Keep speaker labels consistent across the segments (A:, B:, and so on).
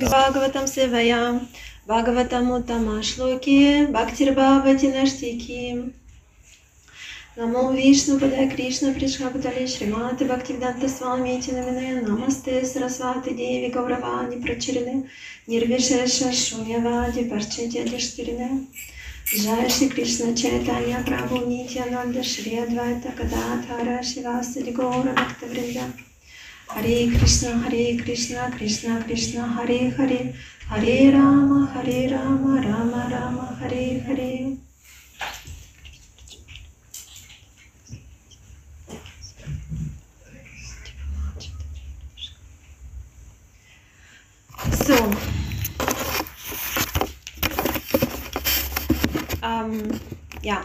A: Бхагаватам Севая, Бхагаватам Уттама Шлоки, Бхактирбхавати Наштики. Намо Вишну Падая Кришна Пришха Патали Шриматы Бхактивданта Свамити Намине Намасте Сарасвати Деви Гавравани Прачирине Нирвишеша Шунявади Парчетя Дештирине. Jai Shri Krishna Chaitanya Prabhu Nityananda Shri Advaita Gadadhara Shivasadi Gaura Bhakta Vrinda Hare Krishna Hare Krishna Krishna Krishna Hare Hare Hare Rama Hare Rama Rama Rama Hare Hare So. Ähm, ja.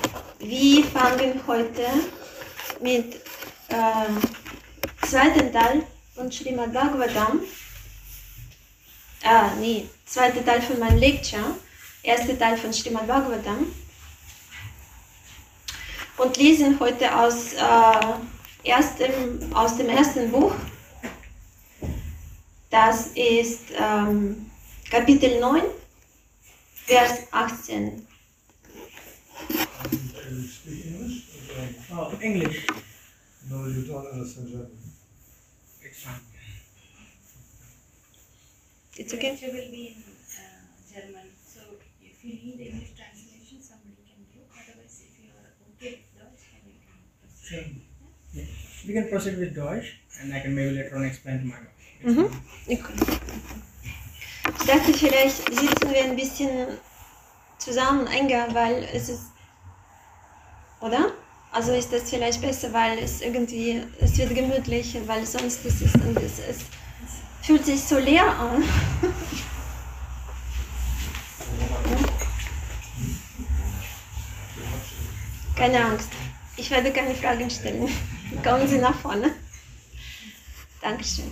A: wir fangen heute mit ähm, zweiten Teil von Srimad Bhagavatam. Ah, nee, zweiter Teil von meinem Lecture, erster Teil von Srimad Bhagavatam. Und lesen heute aus, äh, erstem, aus dem ersten Buch. Das ist ähm, Kapitel 9, Vers 18.
B: Can you speak English?
C: Oh, English.
B: No, you don't understand German.
C: It's fine.
A: It's okay?
D: Lecture will be in uh, German, so if you need English translation, somebody can do. Otherwise, if you are okay with Deutsch, then you can proceed.
C: Sure. Yeah. We can proceed with Deutsch and I can maybe later on explain to my wife.
A: Mhm. Ich dachte, vielleicht sitzen wir ein bisschen zusammen enger, weil es ist. Oder? Also ist das vielleicht besser, weil es irgendwie. Es wird gemütlich, weil sonst ist es. Und es, es fühlt sich so leer an. Keine Angst. Ich werde keine Fragen stellen. Kommen Sie nach vorne. Dankeschön.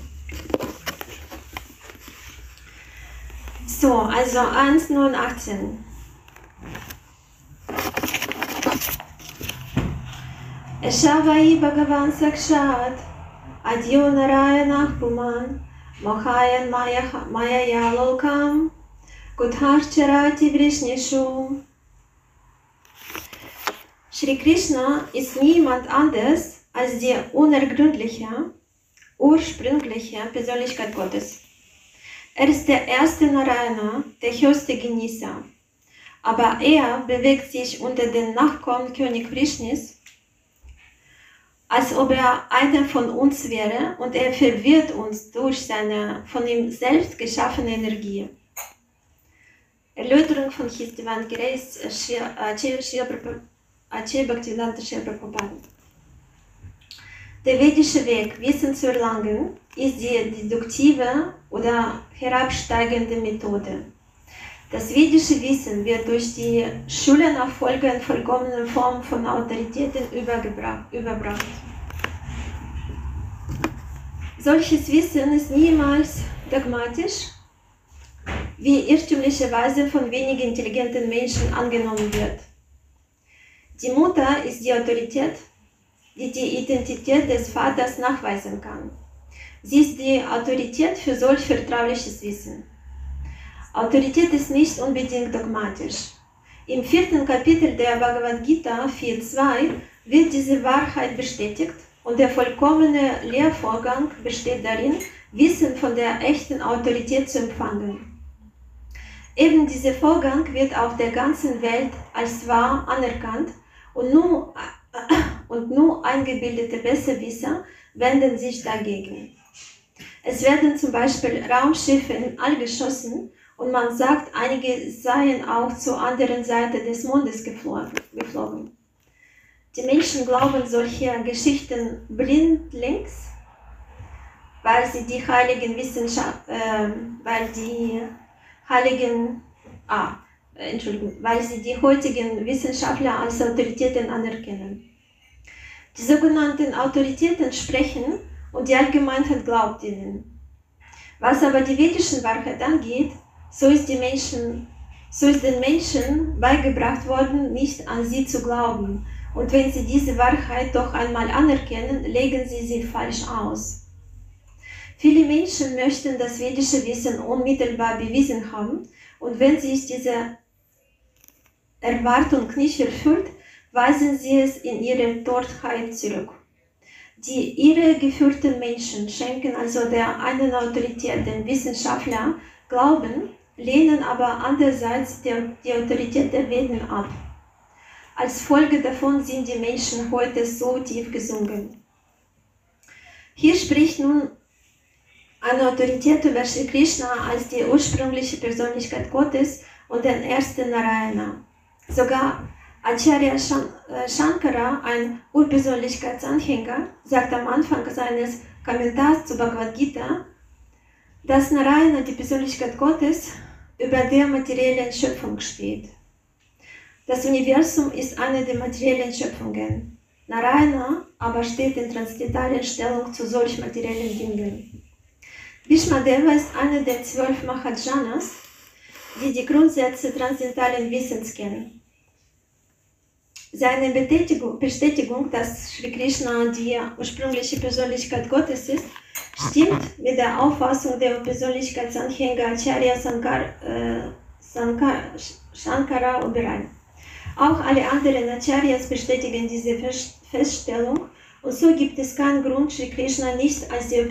A: So, also 1, 9, 18. Eshavai Bhagavan Sakshat Adyo Narayana Puman Mohayan Maya Yalokam Gudharcharati Vrishnishu Shri Krishna ist niemand anders als die unergründliche, ursprüngliche Persönlichkeit Gottes. Er ist der erste Narayana, der höchste Genießer. Aber er bewegt sich unter den Nachkommen König Vrishnis, als ob er einer von uns wäre und er verwirrt uns durch seine von ihm selbst geschaffene Energie. Erläuterung von His Divine Grace, Achyay Bhaktivedanta Shri Prabhupada. Der vedische Weg, Wissen zu erlangen, ist die deduktive oder herabsteigende Methode. Das vedische Wissen wird durch die Schulenachfolge in vollkommener Form von Autoritäten überbracht. Solches Wissen ist niemals dogmatisch, wie irrtümlicherweise von wenigen intelligenten Menschen angenommen wird. Die Mutter ist die Autorität, die die Identität des Vaters nachweisen kann. Sie ist die Autorität für solch vertrauliches Wissen. Autorität ist nicht unbedingt dogmatisch. Im vierten Kapitel der Bhagavad Gita 4.2 wird diese Wahrheit bestätigt und der vollkommene Lehrvorgang besteht darin, Wissen von der echten Autorität zu empfangen. Eben dieser Vorgang wird auf der ganzen Welt als wahr anerkannt und nur, und nur eingebildete Besserwisser wenden sich dagegen. Es werden zum Beispiel Raumschiffe in All geschossen und man sagt, einige seien auch zur anderen Seite des Mondes geflogen. Die Menschen glauben solche Geschichten blindlings weil sie die heiligen Wissenschaft, äh, weil die heiligen, ah, Entschuldigung, weil sie die heutigen Wissenschaftler als Autoritäten anerkennen. Die sogenannten Autoritäten sprechen und die Allgemeinheit glaubt ihnen. Was aber die vedischen Wahrheit angeht, so ist, die Menschen, so ist den Menschen beigebracht worden, nicht an sie zu glauben. Und wenn sie diese Wahrheit doch einmal anerkennen, legen sie sie falsch aus. Viele Menschen möchten das vedische Wissen unmittelbar bewiesen haben und wenn sich diese Erwartung nicht erfüllt, weisen sie es in ihre Tortheit zurück. Die irregeführten Menschen schenken also der einen Autorität, den Wissenschaftler, Glauben, lehnen aber andererseits die, Autorität der Veden ab. Als Folge davon sind die Menschen heute so tief gesunken. Hier spricht nun eine Autorität über Sri Krishna als die ursprüngliche Persönlichkeit Gottes und den ersten Narayana. Sogar Acharya Shankara, ein Urpersönlichkeitsanhänger, sagt am Anfang seines Kommentars zu Bhagavad Gita, dass Narayana, die Persönlichkeit Gottes, über der materiellen Schöpfung steht. Das Universum ist eine der materiellen Schöpfungen. Narayana aber steht in transzendentalen Stellung zu solch materiellen Dingen. Bhishmadeva ist einer der zwölf Mahajanas, die die Grundsätze transzendentalen Wissens kennen. Seine Bestätigung, dass Sri Krishna die ursprüngliche Persönlichkeit Gottes ist, stimmt mit der Auffassung der Persönlichkeitsanhänger Acharya Sankar, äh, Sankar, Shankara überein. Auch alle anderen Acharyas bestätigen diese Feststellung und so gibt es keinen Grund, Sri Krishna nicht als die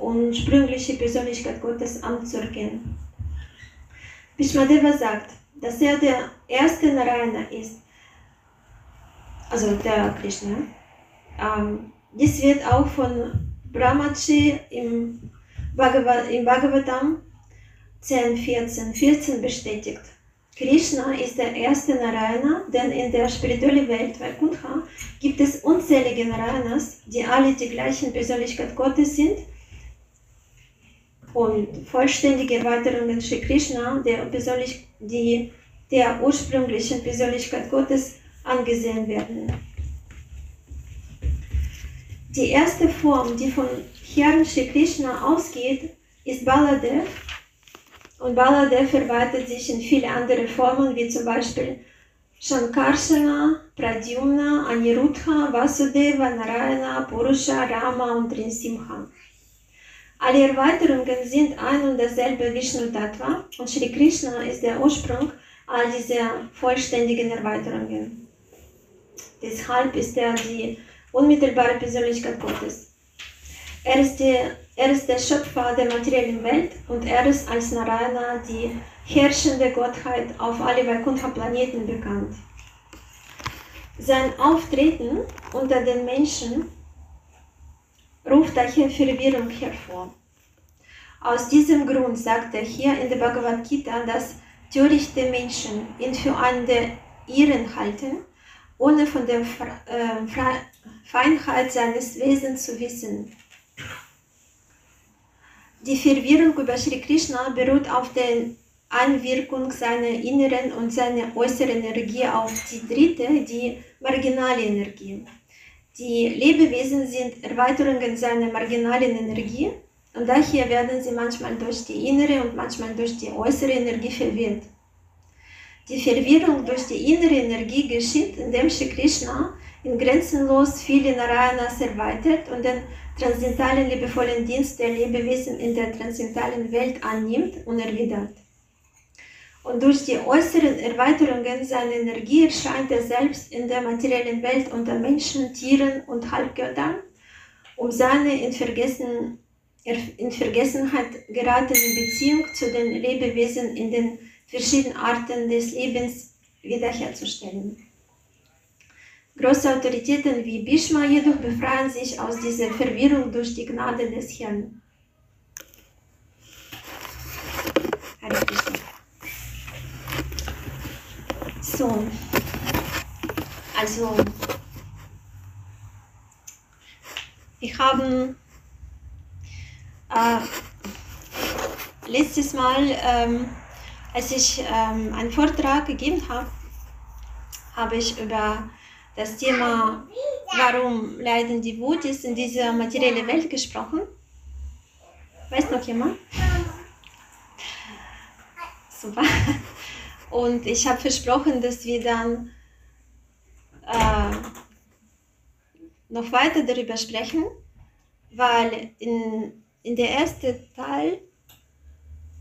A: ursprüngliche Persönlichkeit Gottes anzuerkennen. Bhishmadeva sagt, dass er der erste Narayana ist, also der Krishna. Ähm, dies wird auch von Brahmaji im, Bhagavad, im Bhagavatam 10, 14, 14 bestätigt. Krishna ist der erste Narayana, denn in der spirituellen Welt Vaikuntha gibt es unzählige Narayanas, die alle die gleichen Persönlichkeit Gottes sind und vollständige Erweiterungen Sri Krishna, der, Persönlich die, der ursprünglichen Persönlichkeit Gottes, angesehen werden. Die erste Form, die von Herrn Shri Krishna ausgeht, ist Baladev. Und Baladev erweitert sich in viele andere Formen, wie zum Beispiel Shankarshana, Pradyumna, Aniruddha, Vasudeva, Narayana, Purusha, Rama und Rinsimha. Alle Erweiterungen sind ein und dasselbe Vishnu Tattva und Shri Krishna ist der Ursprung all dieser vollständigen Erweiterungen. Deshalb ist er die unmittelbare Persönlichkeit Gottes. Er ist, die, er ist der Schöpfer der materiellen Welt und er ist als Narayana die herrschende Gottheit auf alle Vaikuntha-Planeten bekannt. Sein Auftreten unter den Menschen ruft daher Verwirrung hervor. Aus diesem Grund sagt er hier in der Bhagavad Gita, dass törichte Menschen ihn für einen der Iren halten ohne von der äh, Feinheit seines Wesens zu wissen. Die Verwirrung über Sri Krishna beruht auf der Einwirkung seiner inneren und seiner äußeren Energie auf die dritte, die marginale Energie. Die Lebewesen sind Erweiterungen seiner marginalen Energie und daher werden sie manchmal durch die innere und manchmal durch die äußere Energie verwirrt. Die Verwirrung durch die innere Energie geschieht, indem Shri Krishna in grenzenlos viele Narayanas erweitert und den transzendentalen liebevollen Dienst der Lebewesen in der transzendentalen Welt annimmt und erwidert. Und durch die äußeren Erweiterungen seiner Energie erscheint er selbst in der materiellen Welt unter Menschen, Tieren und Halbgöttern, um seine in, Vergessen, in Vergessenheit geratene Beziehung zu den Lebewesen in den verschiedene Arten des Lebens wiederherzustellen. Große Autoritäten wie Bhishma jedoch befreien sich aus dieser Verwirrung durch die Gnade des Herrn. So, also, wir haben Äh, letztes Mal, ähm, als ich ähm, einen Vortrag gegeben habe, habe ich über das Thema, warum leiden die Wutis in dieser materiellen Welt gesprochen. Weiß noch jemand? Super. Und ich habe versprochen, dass wir dann äh, noch weiter darüber sprechen, weil in, in der ersten Teil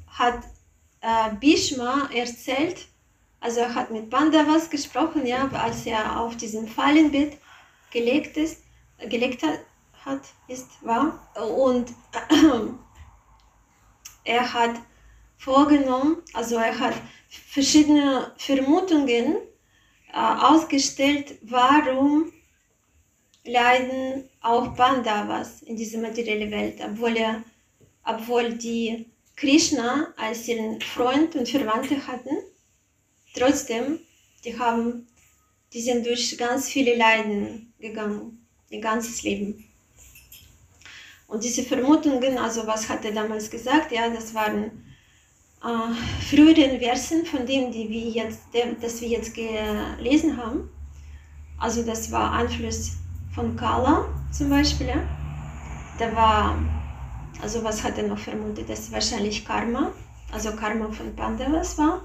A: hat äh, Bhishma erzählt, also er hat mit Pandavas gesprochen, ja, als er auf diesem Fallenbett gelegt ist, gelegt hat, hat ist, war. Und er hat vorgenommen, also er hat verschiedene Vermutungen äh, ausgestellt, warum leiden auch Pandavas in dieser materiellen Welt, obwohl, er, obwohl die Krishna als ihren Freund und Verwandte hatten. Trotzdem, die haben, die sind durch ganz viele Leiden gegangen, ihr ganzes Leben. Und diese Vermutungen, also was hat er damals gesagt, ja, das waren äh, früheren Versen von denen, die wir jetzt, das wir jetzt gelesen haben. Also das war Einfluss von Kala zum Beispiel. Ja. Da war, also was hat er noch vermutet? Das ist wahrscheinlich Karma, also Karma von Pandavas war.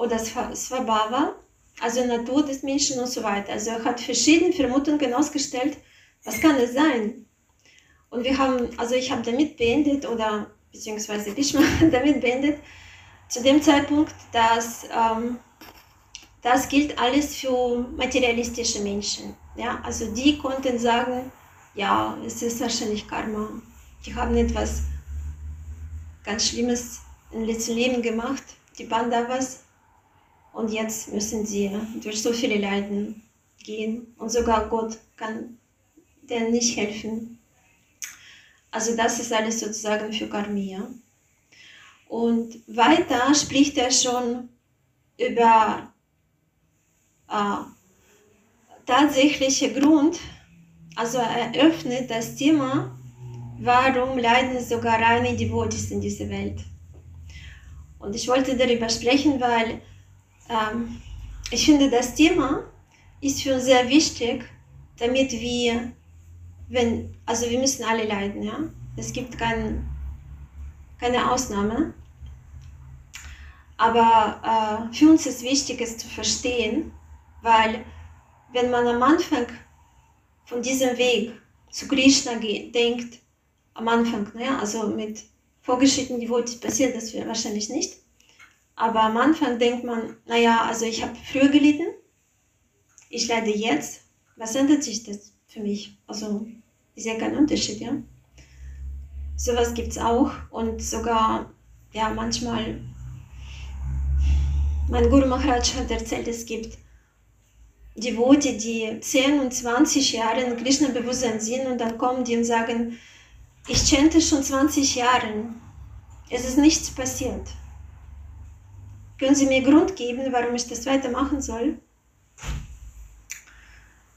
A: Oder Svabhava, also Natur des Menschen und so weiter. Also er hat verschiedene Vermutungen ausgestellt, was kann es sein? Und wir haben, also ich habe damit beendet oder beziehungsweise Bishma damit beendet, zu dem Zeitpunkt, dass ähm, das gilt alles für materialistische Menschen. Ja? Also die konnten sagen, ja, es ist wahrscheinlich Karma. Die haben etwas ganz Schlimmes im letzten Leben gemacht, die Pandavas. Und jetzt müssen sie durch so viele Leiden gehen. Und sogar Gott kann denen nicht helfen. Also das ist alles sozusagen für Karmia. Und weiter spricht er schon über äh, tatsächliche Grund, also er öffnet das Thema, warum leiden sogar reine Devotis in dieser Welt. Und ich wollte darüber sprechen, weil ähm, ich finde, das Thema ist für uns sehr wichtig, damit wir wenn, also wir müssen alle leiden, ja. Es gibt kein, keine Ausnahme. Aber äh, für uns ist wichtig, es zu verstehen, weil wenn man am Anfang von diesem Weg zu Krishna geht, denkt, am Anfang, ne, also mit vorgeschrittenen Devotis passiert das wahrscheinlich nicht, aber am Anfang denkt man, naja, also ich habe früher gelitten, ich leide jetzt, was ändert sich das für mich? Also ist ja kein Unterschied, ja. Sowas gibt es auch und sogar, ja, manchmal, mein Guru Maharaj hat erzählt, es gibt Devote, die 10 und 20 Jahre in Krishna-Bewusstsein sind und dann kommen die und sagen, ich chante schon 20 Jahre, es ist nichts passiert. Können Sie mir Grund geben, warum ich das weitermachen soll?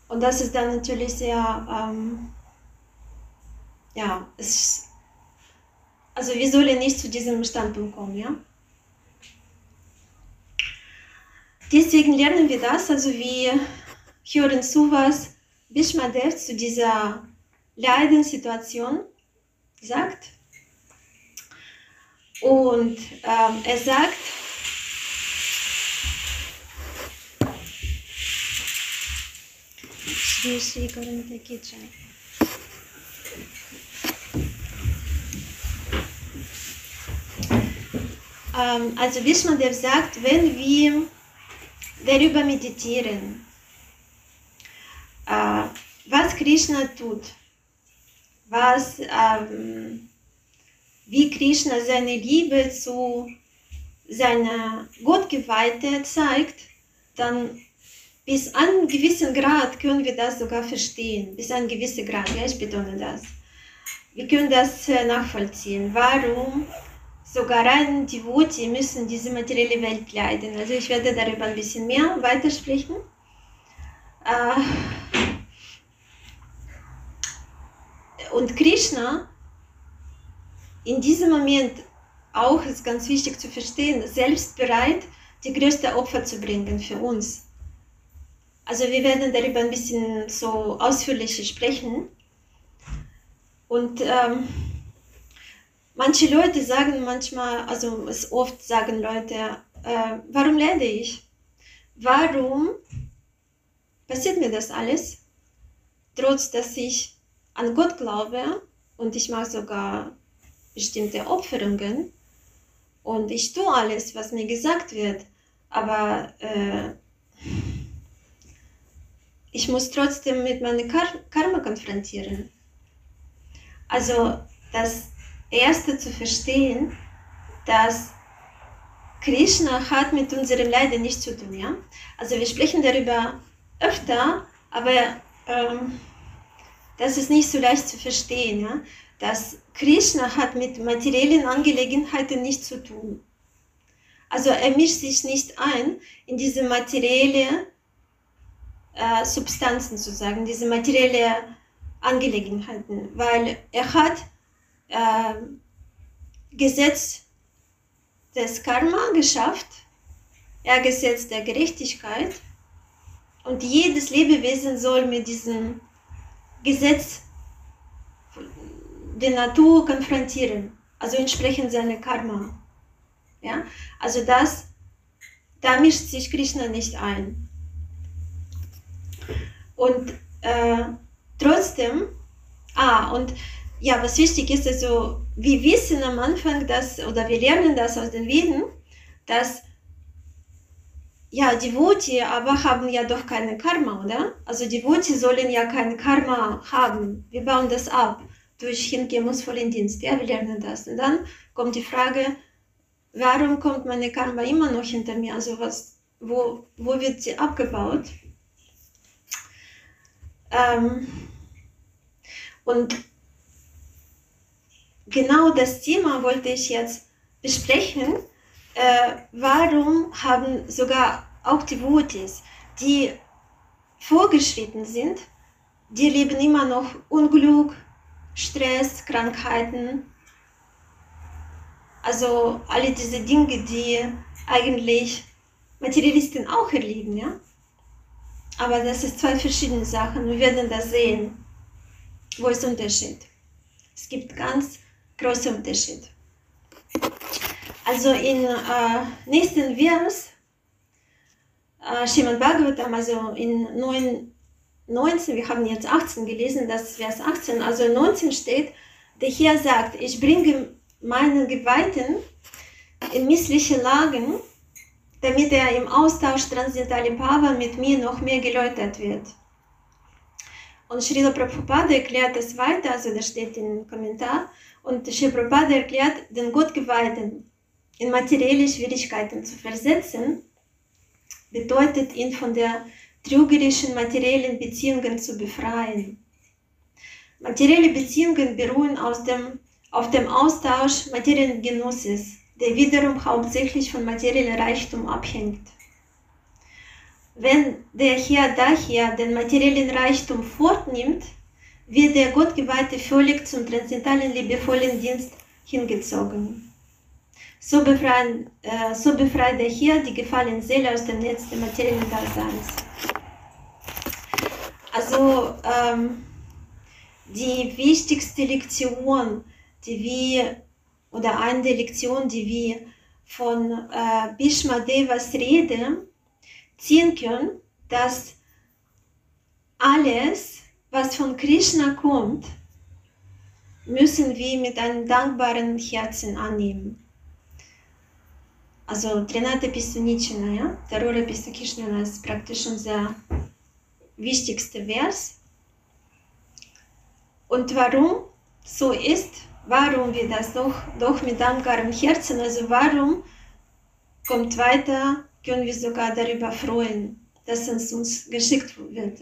A: Und das ist dann natürlich sehr ähm, ja, es, also wir sollen nicht zu diesem Standpunkt kommen, ja. Deswegen lernen wir das, also wir hören zu, was Bishmadev zu dieser Leidenssituation sagt. Und ähm, er sagt, Shri Karanta Kijai. Ähm, also Vishmadev sagt, wenn wir darüber meditieren, äh, was Krishna tut, was, ähm, wie Krishna seine Liebe zu seiner Gottgeweihte zeigt, dann bis an einen gewissen Grad können wir das sogar verstehen. Bis an einen gewissen Grad, ja, ich betone das. Wir können das äh, nachvollziehen. Warum sogar rein Devoti müssen diese materielle Welt leiden. Also ich werde darüber ein bisschen mehr weitersprechen. Äh, und Krishna in diesem Moment auch ist ganz wichtig zu verstehen, selbst bereit, die größte Opfer zu bringen für uns. Also wir werden darüber ein bisschen so ausführlicher sprechen. Und ähm, manche Leute sagen manchmal, also es oft sagen Leute, äh, warum leide ich? Warum passiert mir das alles? Trotz dass ich an Gott glaube und ich mache sogar bestimmte Opferungen und ich tue alles, was mir gesagt wird, aber äh, ich muss trotzdem mit meinem Kar Karma konfrontieren. Also das Erste zu verstehen, dass Krishna hat mit unserem Leiden nichts zu tun. Ja? Also wir sprechen darüber öfter, aber ähm, das ist nicht so leicht zu verstehen, ja? dass Krishna hat mit materiellen Angelegenheiten nichts zu tun. Also er mischt sich nicht ein in diese materielle äh, Substanzen sozusagen, diese materielle Angelegenheiten, weil er hat äh, Gesetz des Karma geschafft, er Gesetz der Gerechtigkeit und jedes Lebewesen soll mit diesem Gesetz der Natur konfrontieren, also entsprechend seiner Karma. Ja? Also das, da mischt sich Krishna nicht ein. Und äh, trotzdem, ah, und ja, was wichtig ist, also wir wissen am Anfang, dass, oder wir lernen das aus den Veden, dass ja, die Devoti aber haben ja doch keine Karma, oder? Also die Devoti sollen ja kein Karma haben. Wir bauen das ab durch hingebungsvollen Dienst. Ja, wir lernen das. Und dann kommt die Frage, warum kommt meine Karma immer noch hinter mir? Also was, wo, wo wird sie abgebaut? Ähm, und genau das Thema wollte ich jetzt besprechen. Äh, warum haben sogar auch die Votis, die vorgeschritten sind, die leben immer noch Unglück, Stress, Krankheiten, also alle diese Dinge, die eigentlich Materialisten auch erleben, ja. Aber das ist zwei verschiedene Sachen. Wir werden das sehen. Wo ist der Unterschied? Es gibt ganz große Unterschied. Also in äh, nächsten Vers, äh, Bhagavatam, also in 9, 19, wir haben jetzt 18 gelesen, das ist Vers 18, also 19 steht, der Herr sagt, ich bringe meinen Geweihten in missliche Lagen, damit er im Austausch transzendentale Pava mit mir noch mehr geläutert wird. Und Srila Prabhupada erklärt es weiter, also das steht im Kommentar, und Srila Prabhupada erklärt, den Gottgeweihten in materielle Schwierigkeiten zu versetzen, bedeutet ihn von der trügerischen materiellen Beziehungen zu befreien. Materielle Beziehungen beruhen dem, auf dem Austausch materiellen Genusses, der wiederum hauptsächlich von materiellem Reichtum abhängt. Wenn der Herr daher den materiellen Reichtum fortnimmt, wird der Gottgeweihte völlig zum transzendentalen liebevollen Dienst hingezogen. So, befreien, äh, so befreit der Herr die gefallene Seele aus dem Netz des materiellen Daseins. Also ähm, die wichtigste Lektion, die wir oder eine der Lektionen, die wir von äh, Bhishma Devas Rede ziehen können, dass alles, was von Krishna kommt, müssen wir mit einem dankbaren Herzen annehmen. Also Trinate Pisunichina, ja, Tarora Pisakishnana ist praktisch unser wichtigster Vers. Und warum so ist, warum wir das doch, doch mit dankbarem Herzen, also warum kommt weiter, können wir sogar darüber freuen, dass es uns geschickt wird.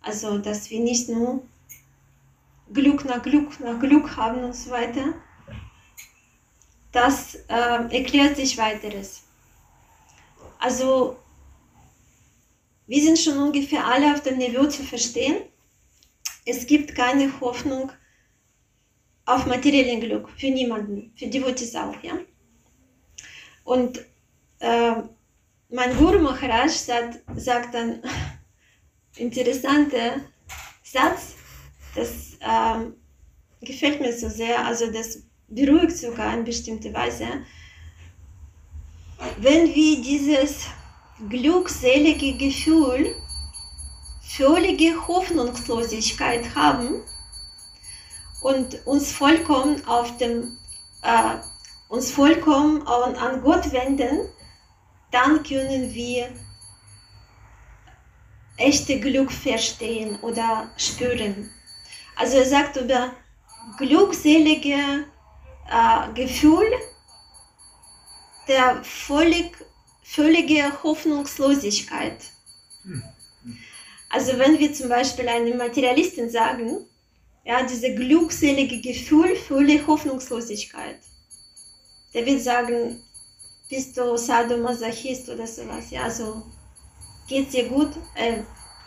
A: Also, dass wir nicht nur Glück nach Glück nach Glück haben und so weiter. Das äh, erklärt sich weiteres. Also, wir sind schon ungefähr alle auf dem Niveau zu verstehen. Es gibt keine Hoffnung auf materiellen Glück, für niemanden, für Devotees auch, ja. Und äh, mein Guru Maharaj sagt, sagt dann interessanter Satz, das ähm, gefällt mir so sehr, also das beruhigt sogar in bestimmter Weise. Wenn wir dieses glückselige Gefühl, völlige Hoffnungslosigkeit haben und uns vollkommen auf dem, äh, uns vollkommen an, an Gott wenden, dann können wir echte Glück verstehen oder spüren. Also er sagt über glückselige äh, Gefühl der völlig, völlige Hoffnungslosigkeit. Also wenn wir zum Beispiel einem Materialisten sagen, ja, diese glückselige Gefühl, völlig Hoffnungslosigkeit, der wird sagen, bist du Sadomasochist oder sowas, ja, also geht dir gut, äh,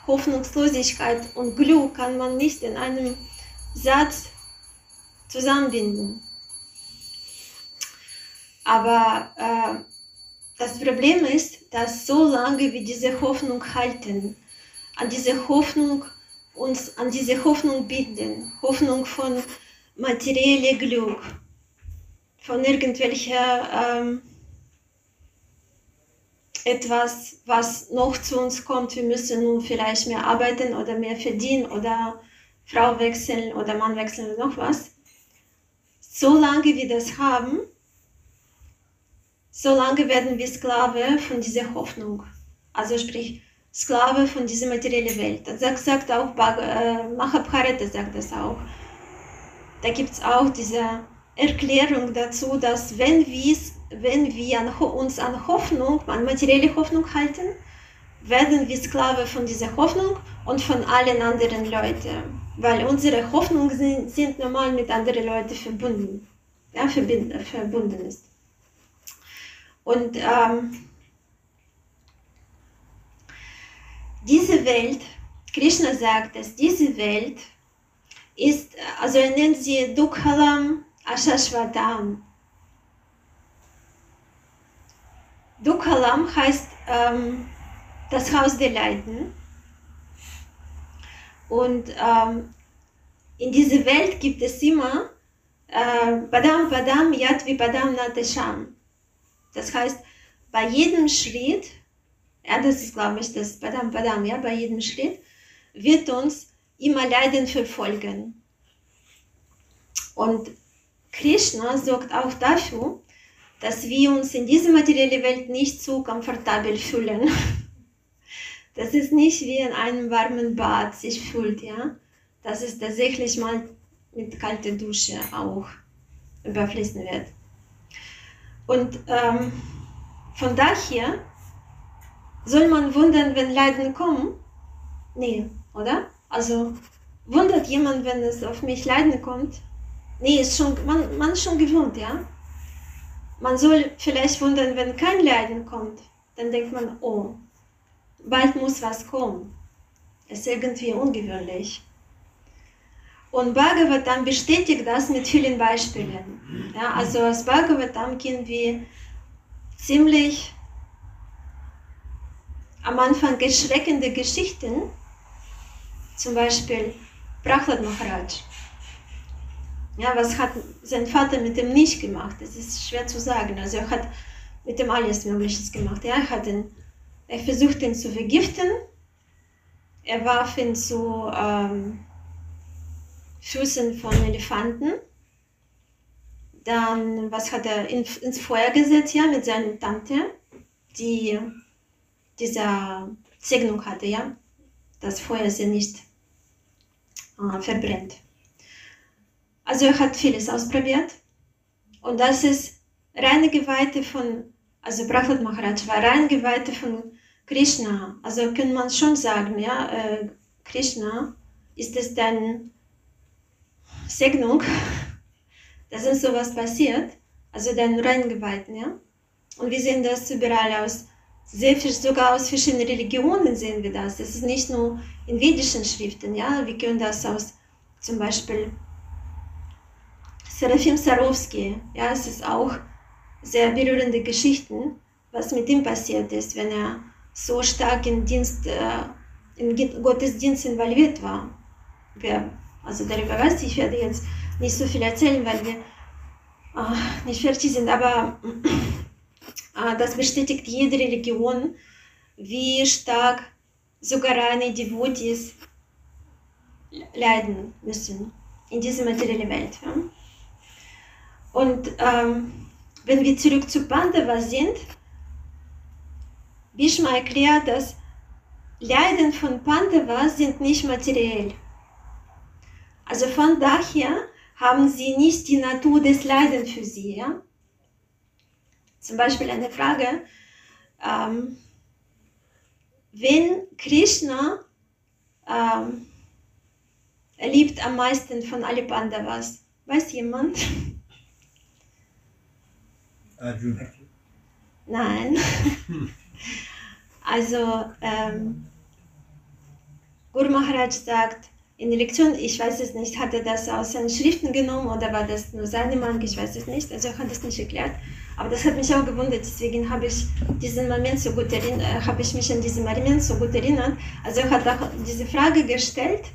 A: Hoffnungslosigkeit und Glück kann man nicht in einem Satz zusammenbinden. Aber äh, das Problem ist, dass so lange wir diese Hoffnung halten, an diese Hoffnung uns an diese Hoffnung binden, Hoffnung von materiellem Glück, von irgendwelcher ähm, etwas, was noch zu uns kommt. Wir müssen nun vielleicht mehr arbeiten oder mehr verdienen oder Frau wechseln oder Mann wechseln oder noch was. Solange wir das haben, solange werden wir Sklave von dieser Hoffnung. Also sprich, Sklave von dieser materiellen Welt. Das sagt, auch äh, Mahabharata sagt das auch. Da gibt es auch diese Erklärung dazu, dass wenn, wenn wir an, uns an Hoffnung, an materielle Hoffnung halten, werden wir Sklave von dieser Hoffnung und von allen anderen Leuten. Weil unsere Hoffnungen sind, sind normal mit anderen Leuten verbunden. Ja, verbind, verbunden ist. Und ähm, diese Welt, Krishna sagt, dass diese Welt ist, also er nennt sie Dukhalam Ashashvatam. Dukhalam heißt ähm, das Haus der Leiden. Und ähm, in dieser Welt gibt es immer äh, Badam Yad wie Badam Natesham. Das heißt, bei jedem Schritt, ja, das ist glaube ich das Badam Badam, ja, bei jedem Schritt wird uns immer Leiden verfolgen. Und Krishna sorgt auch dafür, dass wir uns in dieser materiellen Welt nicht so komfortabel fühlen. Das ist nicht wie in einem warmen Bad sich fühlt, ja. Das ist tatsächlich mal mit kalter Dusche auch überfließen wird. Und ähm, von daher soll man wundern, wenn Leiden kommen? Nee, oder? Also wundert jemand, wenn es auf mich Leiden kommt? Nee, ist schon, man, man ist schon gewohnt, ja? Man soll vielleicht wundern, wenn kein Leiden kommt. Dann denkt man, oh, bald muss was kommen. Ist irgendwie ungewöhnlich. Und Bhagavatam bestätigt das mit vielen Beispielen. Ja, also aus Bhagavatam kennen wir ziemlich am Anfang erschreckende Geschichten. Zum Beispiel Prahlad Maharaj. Ja, was hat sein Vater mit dem nicht gemacht? Das ist schwer zu sagen. Also er hat mit dem alles Mögliche gemacht. Ja, er hat ihn er versucht ihn zu vergiften. Er warf ihn zu ähm, Füßen von Elefanten. Dann, was hat er in, ins Feuer gesetzt, ja, mit seiner Tante, die diese Segnung hatte, ja, das Feuer sie nicht äh, verbrennt. Also er hat vieles ausprobiert und das ist reine Geweihte von, also Prahlad Maharaj war rein Geweihte von Krishna, also kann man schon sagen, ja, äh, Krishna ist es dann Segnung, dass uns sowas passiert, also den Reingeweihten, ja. Und wir sehen das überall aus, sehr viel, sogar aus verschiedenen Religionen sehen wir das. Das ist nicht nur in vedischen Schriften, ja. Wir können das aus zum Beispiel Serafim Sarowski. Ja, es ist auch sehr berührende Geschichten, was mit ihm passiert ist, wenn er so stark in Dienst, äh, in Gottesdienst involviert war. Wer, also darüber weiß ich, ich werde jetzt nicht so viel erzählen, weil wir äh, nicht fertig sind, aber das bestätigt jede Religion, wie stark sogar reine Devotees leiden müssen in dieser materiellen Welt. Und ähm, wenn wir zurück zu Pandava sind, Bhishma erklärt, dass Leiden von Pandava sind nicht materiell. Also von daher haben sie nicht die Natur des Leidens für sie. Ja? Zum Beispiel eine Frage, ähm, wenn Krishna ähm, liebt am meisten von alle Pandavas, weiß jemand?
E: Arjuna.
A: Nein. Also, ähm, Guru Maharaj sagt in der Lektion, ich weiß es nicht, hat er das aus seinen Schriften genommen oder war das nur seine Meinung, ich weiß es nicht, also er hat es nicht erklärt. Aber das hat mich auch gewundert, deswegen habe ich diesen Moment so gut erinnert, habe ich mich an diesen Moment so gut erinnert. Also er hat auch diese Frage gestellt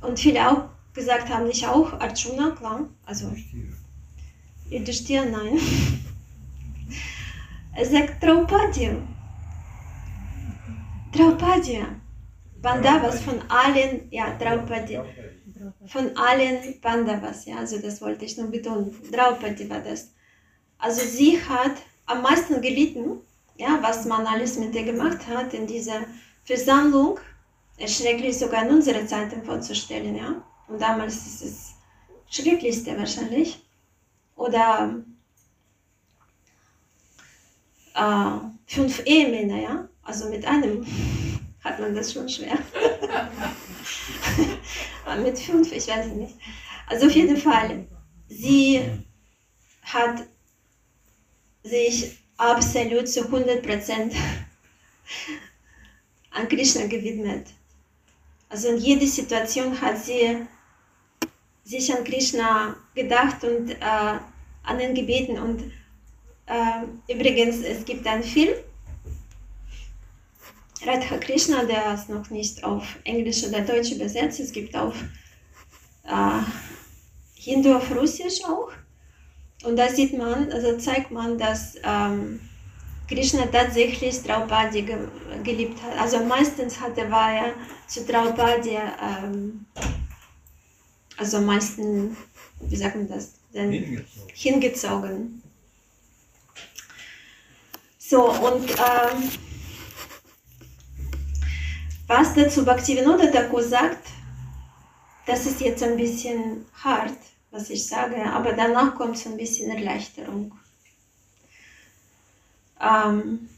A: und viele auch gesagt haben, ich auch, Arjuna, klar, also Yudhishthira, nein. Er sagt Draupadi. Draupadi. Pandavas von allen, ja, Draupadi. Von allen Pandavas, ja, also das wollte ich nur betonen. Draupadi war das. Also sie hat am meisten gelitten, ja, was man alles mit ihr gemacht hat in dieser Versammlung. Schrecklich sogar in unserer Zeiten vorzustellen, ja. Und damals ist es schrecklichste wahrscheinlich. Oder äh, fünf Ehemänner, ja. Also mit einem hat man das schon schwer. Mit fünf, ich weiß es nicht. Also auf jeden Fall, sie hat sich absolut zu 100% an Krishna gewidmet. Also in jeder Situation hat sie sich an Krishna gedacht und äh, an ihn gebeten. Und äh, übrigens, es gibt einen Film, Radha Krishna, der ist noch nicht auf Englisch oder Deutsch übersetzt. Es gibt auf äh, Hindu, auf Russisch auch. Und da sieht man, also zeigt man, dass ähm, Krishna tatsächlich Draupadi ge geliebt hat. Also meistens hatte, war er zu Draupadi, ähm, also am meisten, wie sagt man das, denn
E: Hingezogen.
A: hingezogen. So, und ähm, was dazu Bhaktivinoda Thakur sagt, das ist jetzt ein bisschen hart, was ich sage, aber danach kommt so ein bisschen Erleichterung. Ähm,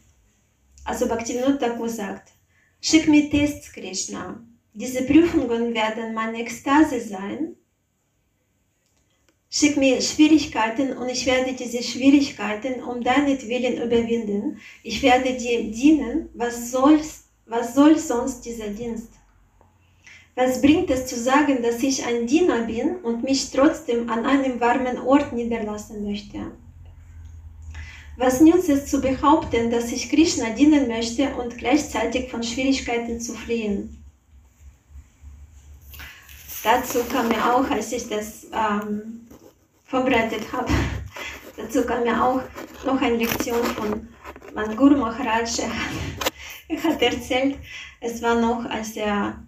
A: also Bhaktivinoda Thakur sagt, schick mir Tests, Krishna. Diese Prüfungen werden meine Ekstase sein. Schick mir Schwierigkeiten und ich werde diese Schwierigkeiten um deinetwillen überwinden. Ich werde dir dienen. Was soll's, was soll sonst dieser Dienst? Was bringt es zu sagen, dass ich ein Diener bin und mich trotzdem an einem warmen Ort niederlassen möchte? Was nützt es zu behaupten, dass ich Krishna dienen möchte und gleichzeitig von Schwierigkeiten zu fliehen? Dazu kam mir auch, als ich das ähm, vorbereitet habe, dazu kam mir auch noch eine Lektion von meinem Guru Maharaj. Er hat erzählt, es war noch, als er,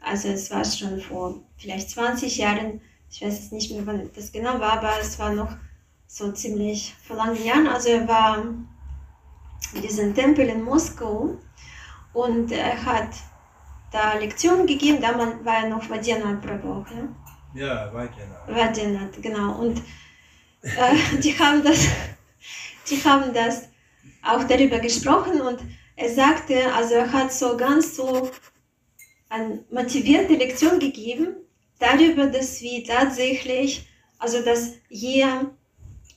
A: also es war schon vor vielleicht 20 Jahren, ich weiß jetzt nicht mehr, wann das genau war, aber es war noch so ziemlich vor langen Jahren. Also er war in diesem Tempel in Moskau und er hat da Lektionen gegeben. Damals war er noch Vajjanat Prabhu. Ja?
E: Ja, weiter.
A: Vajjanat, genau. Und äh, die, haben das, die haben das auch darüber gesprochen und er sagte, also er hat so ganz so eine motivierte Lektion gegeben darüber, dass wir tatsächlich, also dass je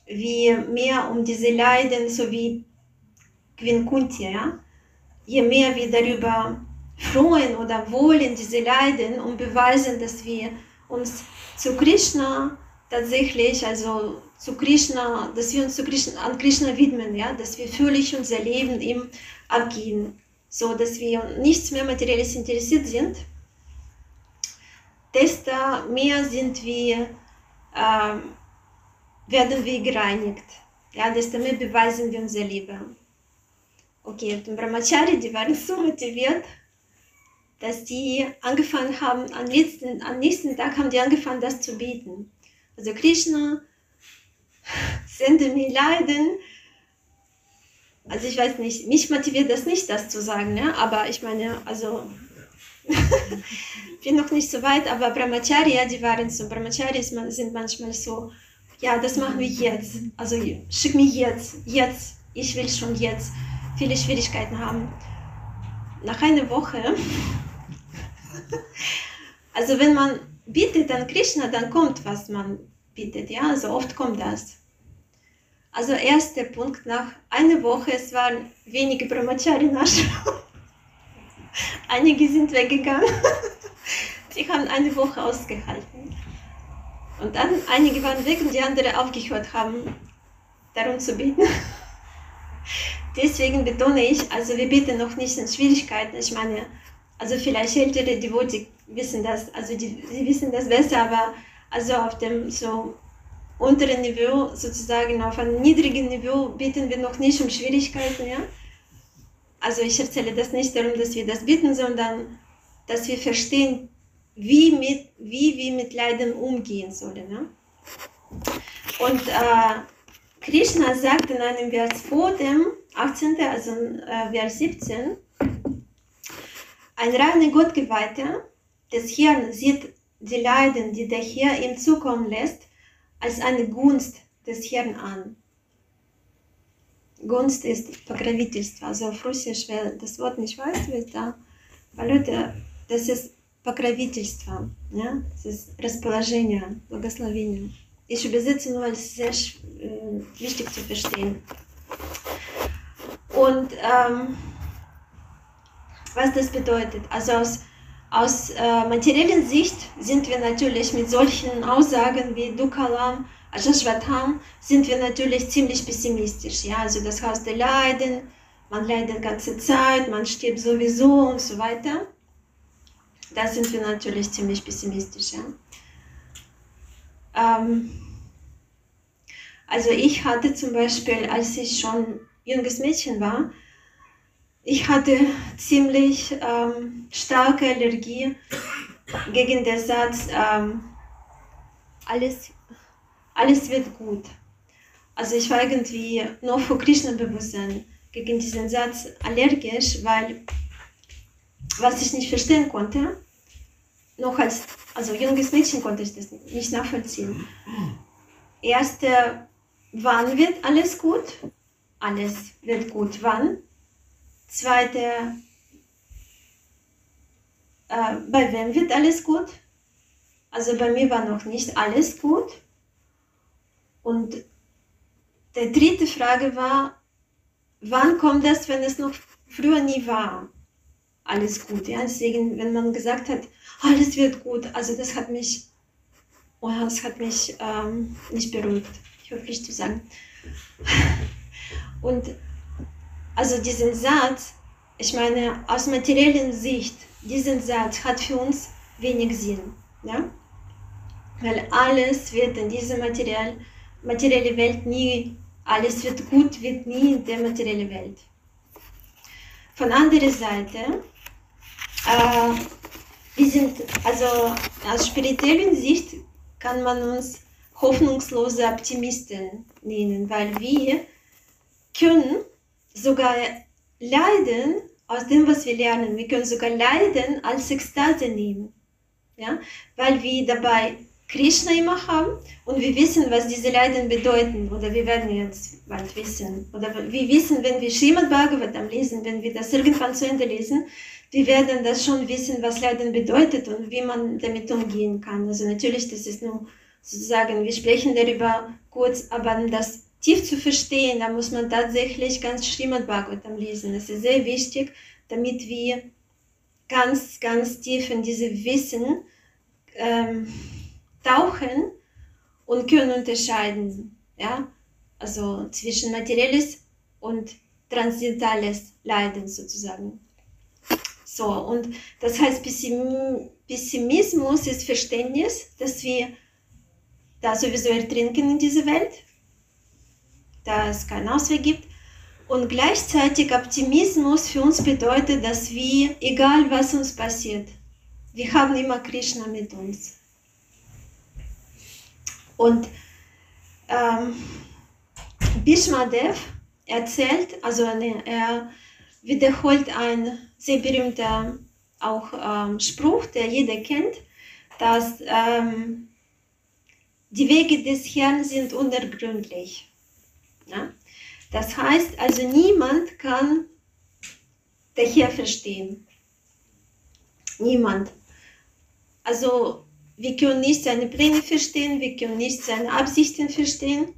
A: wir mehr um diese Leiden, so wie Queen Kunti, ja, je mehr wir darüber freuen oder wollen, diese Leiden und beweisen, dass wir uns zu Krishna tatsächlich also zu Krishna, dass wir uns zu Krishna, an Krishna widmen, ja, dass wir völlig unser Leben ihm abgeben, so dass wir nichts mehr materielles interessiert sind, desto mehr sind wir, ähm, werden wir gereinigt, ja, desto mehr beweisen wir unsere Liebe. Okay, und Brahmachari, die waren so motiviert, dass die angefangen haben, am nächsten, am nächsten Tag haben die angefangen, das zu beten. Also Krishna, sende mir Leiden. Also ich weiß nicht, mich motiviert das nicht, das zu sagen, ne? aber ich meine, also bin noch nicht so weit, aber Brahmacharya, die waren so, Brahmacharis sind manchmal so, ja, das machen wir jetzt, also schick mir jetzt, jetzt, ich will schon jetzt viele Schwierigkeiten haben. Nach einer Woche, also wenn man bittet an Krishna, dann kommt, was man bittet, ja, also oft kommt das. Also erster Punkt, nach einer Woche, es waren wenige Brahmachari Einige sind weggegangen. Die haben eine Woche ausgehalten. Und dann einige waren weg und die anderen aufgehört haben, darum zu beten. Deswegen betone ich, also wir beten noch nicht in Schwierigkeiten. Ich meine, also vielleicht ältere Devote wissen das, also die, sie wissen das besser, aber also auf dem so unteren Niveau, sozusagen auf einem niedrigen Niveau, beten wir noch nicht um Schwierigkeiten. Ja? Also ich erzähle das nicht darum, dass wir das bitten, sondern dass wir verstehen, wie, mit, wie wir mit Leiden umgehen sollen. Ja? Und äh, Krishna sagt in einem Vers vor dem 18., also äh, Vers 17, ein reiner Gottgeweihter des Herrn sieht die Leiden, die der Herr ihm zukommen lässt, als eine Gunst des Herrn an. Gunst ist Покровительство. Also auf Russisch, wer das Wort nicht weiß, wird da, weil Leute, das ist Покровительство, ja? das ist Расположение, Благословение. Ich übersetze nur, weil es sehr äh, wichtig zu verstehen. Und ähm, was das bedeutet, also aus aus äh, materiellen Sicht sind wir natürlich mit solchen Aussagen wie Dukalam, Ajashvatam, sind wir natürlich ziemlich pessimistisch. Ja? Also das Haus der Leiden, man leidet die ganze Zeit, man stirbt sowieso und so weiter. Da sind wir natürlich ziemlich pessimistisch. Ja? Ähm, also ich hatte zum Beispiel, als ich schon junges Mädchen war, ich hatte ziemlich ähm, starke Allergie gegen den Satz, ähm, alles, alles wird gut. Also ich war irgendwie nur vor Krishna-Bewusstsein gegen diesen Satz allergisch, weil was ich nicht verstehen konnte, noch als also junges Mädchen konnte ich das nicht nachvollziehen. Erste, wann wird alles gut? Alles wird gut. Wann? Zweite, äh, bei wem wird alles gut? Also bei mir war noch nicht alles gut. Und die dritte Frage war, wann kommt das, wenn es noch früher nie war? Alles gut, ja. Deswegen, wenn man gesagt hat, alles wird gut, also das hat mich, oh, das hat mich ähm, nicht beruhigt, höflich zu sagen. Und also diesen Satz, ich meine, aus materiellen Sicht, diesen Satz hat für uns wenig Sinn. Ja? Weil alles wird in dieser materiell, materielle Welt nie, alles wird gut, wird nie in der materiellen Welt. Von anderer Seite, äh, wir sind, also aus spirituellen Sicht kann man uns hoffnungslose Optimisten nennen, weil wir können sogar Leiden aus dem, was wir lernen. Wir können sogar Leiden als Ekstase nehmen. Ja? Weil wir dabei Krishna immer haben und wir wissen, was diese Leiden bedeuten. Oder wir werden jetzt bald wissen. Oder wir wissen, wenn wir Srimad Bhagavatam lesen, wenn wir das irgendwann zu Ende lesen, wir werden das schon wissen, was Leiden bedeutet und wie man damit umgehen kann. Also natürlich, das ist nur sozusagen, wir sprechen darüber kurz, aber das tief zu verstehen, da muss man tatsächlich ganz Srimad Bhagavatam lesen. Das ist sehr wichtig, damit wir ganz, ganz tief in diese Wissen ähm, tauchen und können unterscheiden, ja, also zwischen materielles und transzendentales Leiden sozusagen. So, und das heißt, Pessim- Pessimismus ist Verständnis, dass wir da sowieso ertrinken in dieser Welt, da es keinen Ausweg gibt. Und gleichzeitig Optimismus für uns bedeutet, dass wir, egal was uns passiert, wir haben immer Krishna mit uns. Und ähm, Bhishmadev erzählt, also eine, er wiederholt ein sehr berühmter auch ähm, Spruch, der jeder kennt, dass ähm, die Wege des Herrn sind unergründlich. Ja? Das heißt also, niemand kann der Herr verstehen. Niemand. Also, wir können nicht seine Pläne verstehen, wir können nicht seine Absichten verstehen.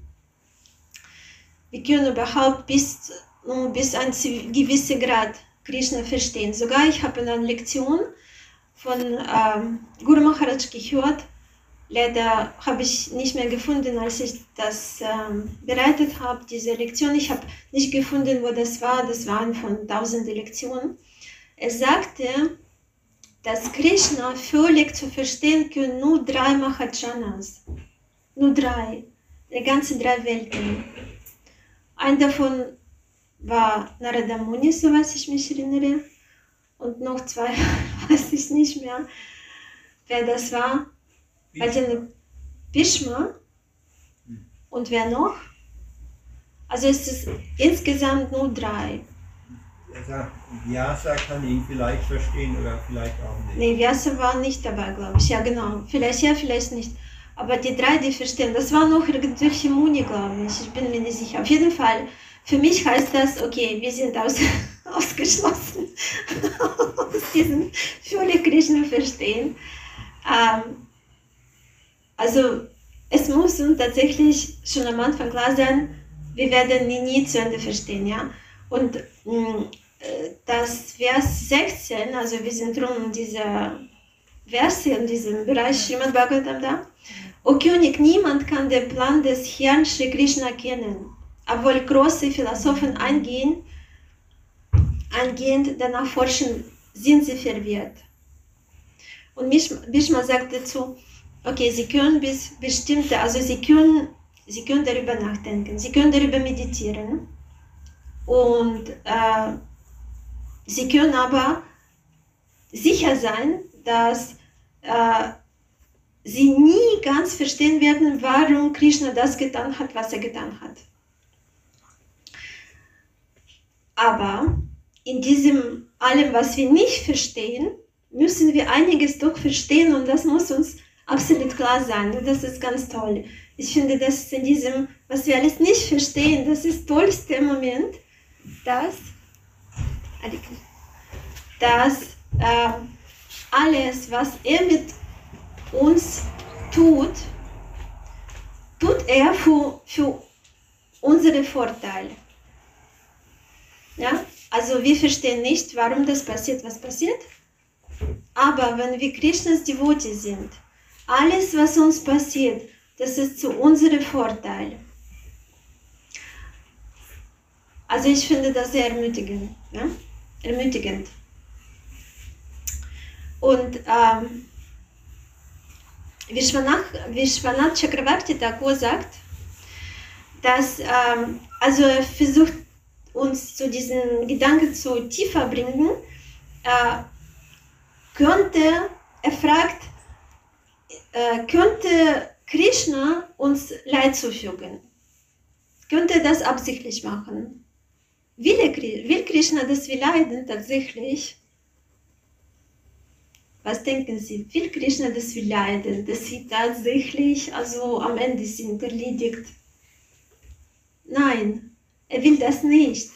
A: Wir können überhaupt bis, bis ein gewisser Grad Krishna verstehen. Sogar ich habe in einer Lektion von ähm, Guru Maharaj gehört, leider habe ich nicht mehr gefunden, als ich das ähm, bereitet habe, diese Lektion. Ich habe nicht gefunden, wo das war. Das waren von tausenden Lektionen. Er sagte, dass Krishna völlig zu verstehen können nur drei Mahajanas. Nur drei. Die ganzen drei Welten. Ein davon war Narada Muni, soweit ich mich erinnere. Und noch zwei weiß ich nicht mehr, wer das war. Also Bhishma und wer noch? Also es ist insgesamt nur drei.
E: Er sagt, Vyasa kann ihn vielleicht verstehen oder vielleicht auch nicht.
A: Nee, Vyasa war nicht dabei, glaube ich. Ja, genau. Vielleicht ja, vielleicht nicht. Aber die drei, die verstehen, das war noch irgendwelche Muni, glaube ich. Ich bin mir nicht sicher. Auf jeden Fall, für mich heißt das, okay, wir sind aus, ausgeschlossen aus diesem völlig Krishna verstehen. Ähm, also es muss uns tatsächlich schon am Anfang klar sein, wir werden ihn nie zu Ende verstehen, ja. Und mh, äh, das Vers 16, also wir sind drum in dieser Verse, in diesem Bereich Srimad Bhagavatam da. O König, niemand kann den Plan des Herrn Shri Krishna kennen, obwohl große Philosophen eingehen, eingehend danach forschen, sind sie verwirrt. Und Bhishma sagt dazu, okay, Sie können bis bestimmte, also Sie können, Sie können darüber nachdenken, Sie können darüber meditieren und äh, Sie können aber sicher sein, dass äh, Sie nie ganz verstehen werden, warum Krishna das getan hat, was er getan hat. Aber in diesem allem, was wir nicht verstehen, müssen wir einiges doch verstehen und das muss uns absolut klar sein. Das ist ganz toll. Ich finde, dass in diesem, was wir alles nicht verstehen, das ist der tollste Moment, dass, dass äh, alles, was er mit uns tut, tut er für, für unsere Vorteile. Ja? Also wir verstehen nicht, warum das passiert, was passiert. Aber wenn wir Krishnas Devotee sind, alles, was uns passiert, das ist zu unserem Vorteil. Also ich finde das sehr ermutigend. Ja? Ermutigend. Und ähm, Vishwanath Chakravarti Thakur sagt, dass ähm, also er versucht uns zu diesen Gedanken zu tiefer bringen, äh, könnte, er fragt, äh, könnte Krishna uns Leid zufügen? Könnte das absichtlich machen? Will, will Krishna, dass wir leiden tatsächlich? Was denken Sie? Will Krishna, dass wir leiden, dass wir tatsächlich also am Ende sind, erledigt? Nein, er will das nicht.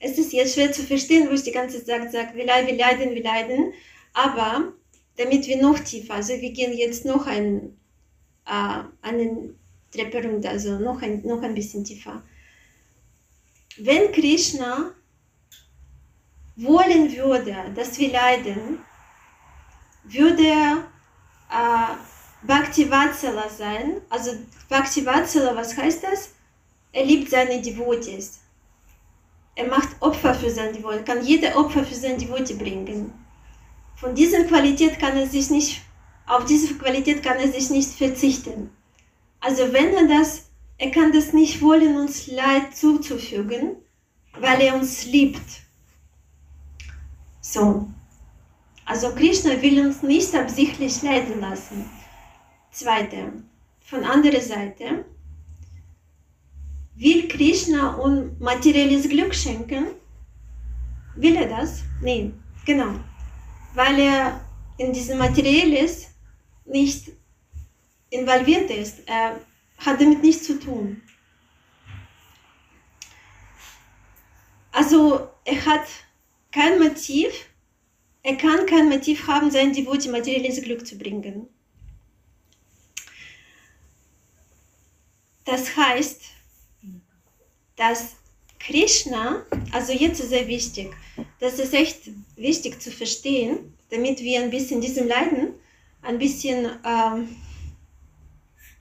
A: Es ist jetzt schwer zu verstehen, wo ich die ganze Zeit sage, wir leiden, wir leiden, wir leiden. Aber damit wir noch tiefer, also wir gehen jetzt noch ein, äh, einen Treppe runter, also noch ein, noch ein bisschen tiefer. Wenn Krishna wollen würde, dass wir leiden, würde er äh, Bhakti Vatsala sein. Also Bhakti Vatsala, was heißt das? Er liebt seine Devotees. Er macht Opfer für seine Devotees, kann jede Opfer für seine Devotee bringen. Von dieser Qualität kann er sich nicht, auf diese Qualität kann er sich nicht verzichten. Also wenn er das, er kann das nicht wollen, uns Leid zuzufügen, weil er uns liebt. So. Also Krishna will uns nicht absichtlich leiden lassen. Zweite, von anderer Seite, will Krishna uns materielles Glück schenken? Will er das? Nein, genau. Weil er in diesem Materielles nicht involviert ist. Er hat damit nichts zu tun. Also er hat kein Motiv, er kann kein Motiv haben, sein Devotee materielles Glück zu bringen. Das heißt, dass Krishna, also jetzt ist sehr wichtig, das ist echt wichtig zu verstehen, damit wir ein bisschen diesem Leiden ein bisschen ähm,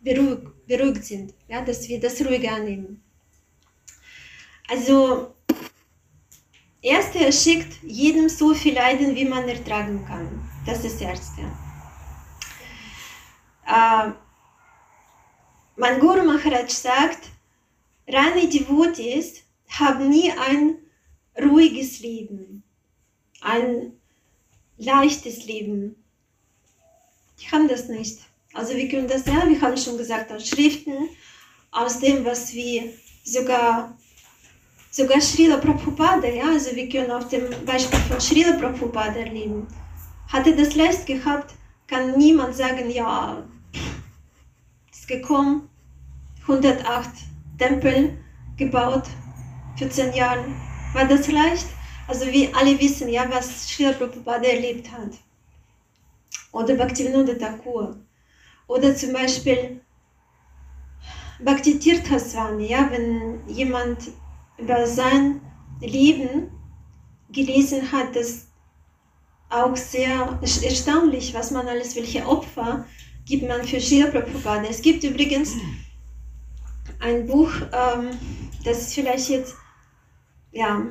A: beruhigt, beruhigt sind, ja, dass wir das ruhig annehmen. Also, erst er schickt jedem so viel Leiden, wie man ertragen kann. Das ist das Erste. Äh, mein Guru Maharaj sagt, reine Devotees haben nie ein ruhiges Leben, ein leichtes Leben. Die haben das nicht. Also wir können das, ja, wir haben schon gesagt, aus Schriften, aus dem, was wir sogar, sogar Srila Prabhupada, ja, also wir können auf dem Beispiel von Srila Prabhupada erleben. Hat er das leicht gehabt, kann niemand sagen, ja, ist gekommen, 108 Tempel gebaut, 14 Jahren. War das leicht? Also wir alle wissen ja, was Srila Prabhupada erlebt hat. Oder Bhaktivinoda Thakur. Oder zum Beispiel Bhakti Tirtha Swami, ja, wenn jemand über sein Leben gelesen hat, das auch sehr erstaunlich, was man alles, welche Opfer gibt man für Srila Prabhupada. Es gibt übrigens ein Buch, ähm, das ist vielleicht jetzt, ja,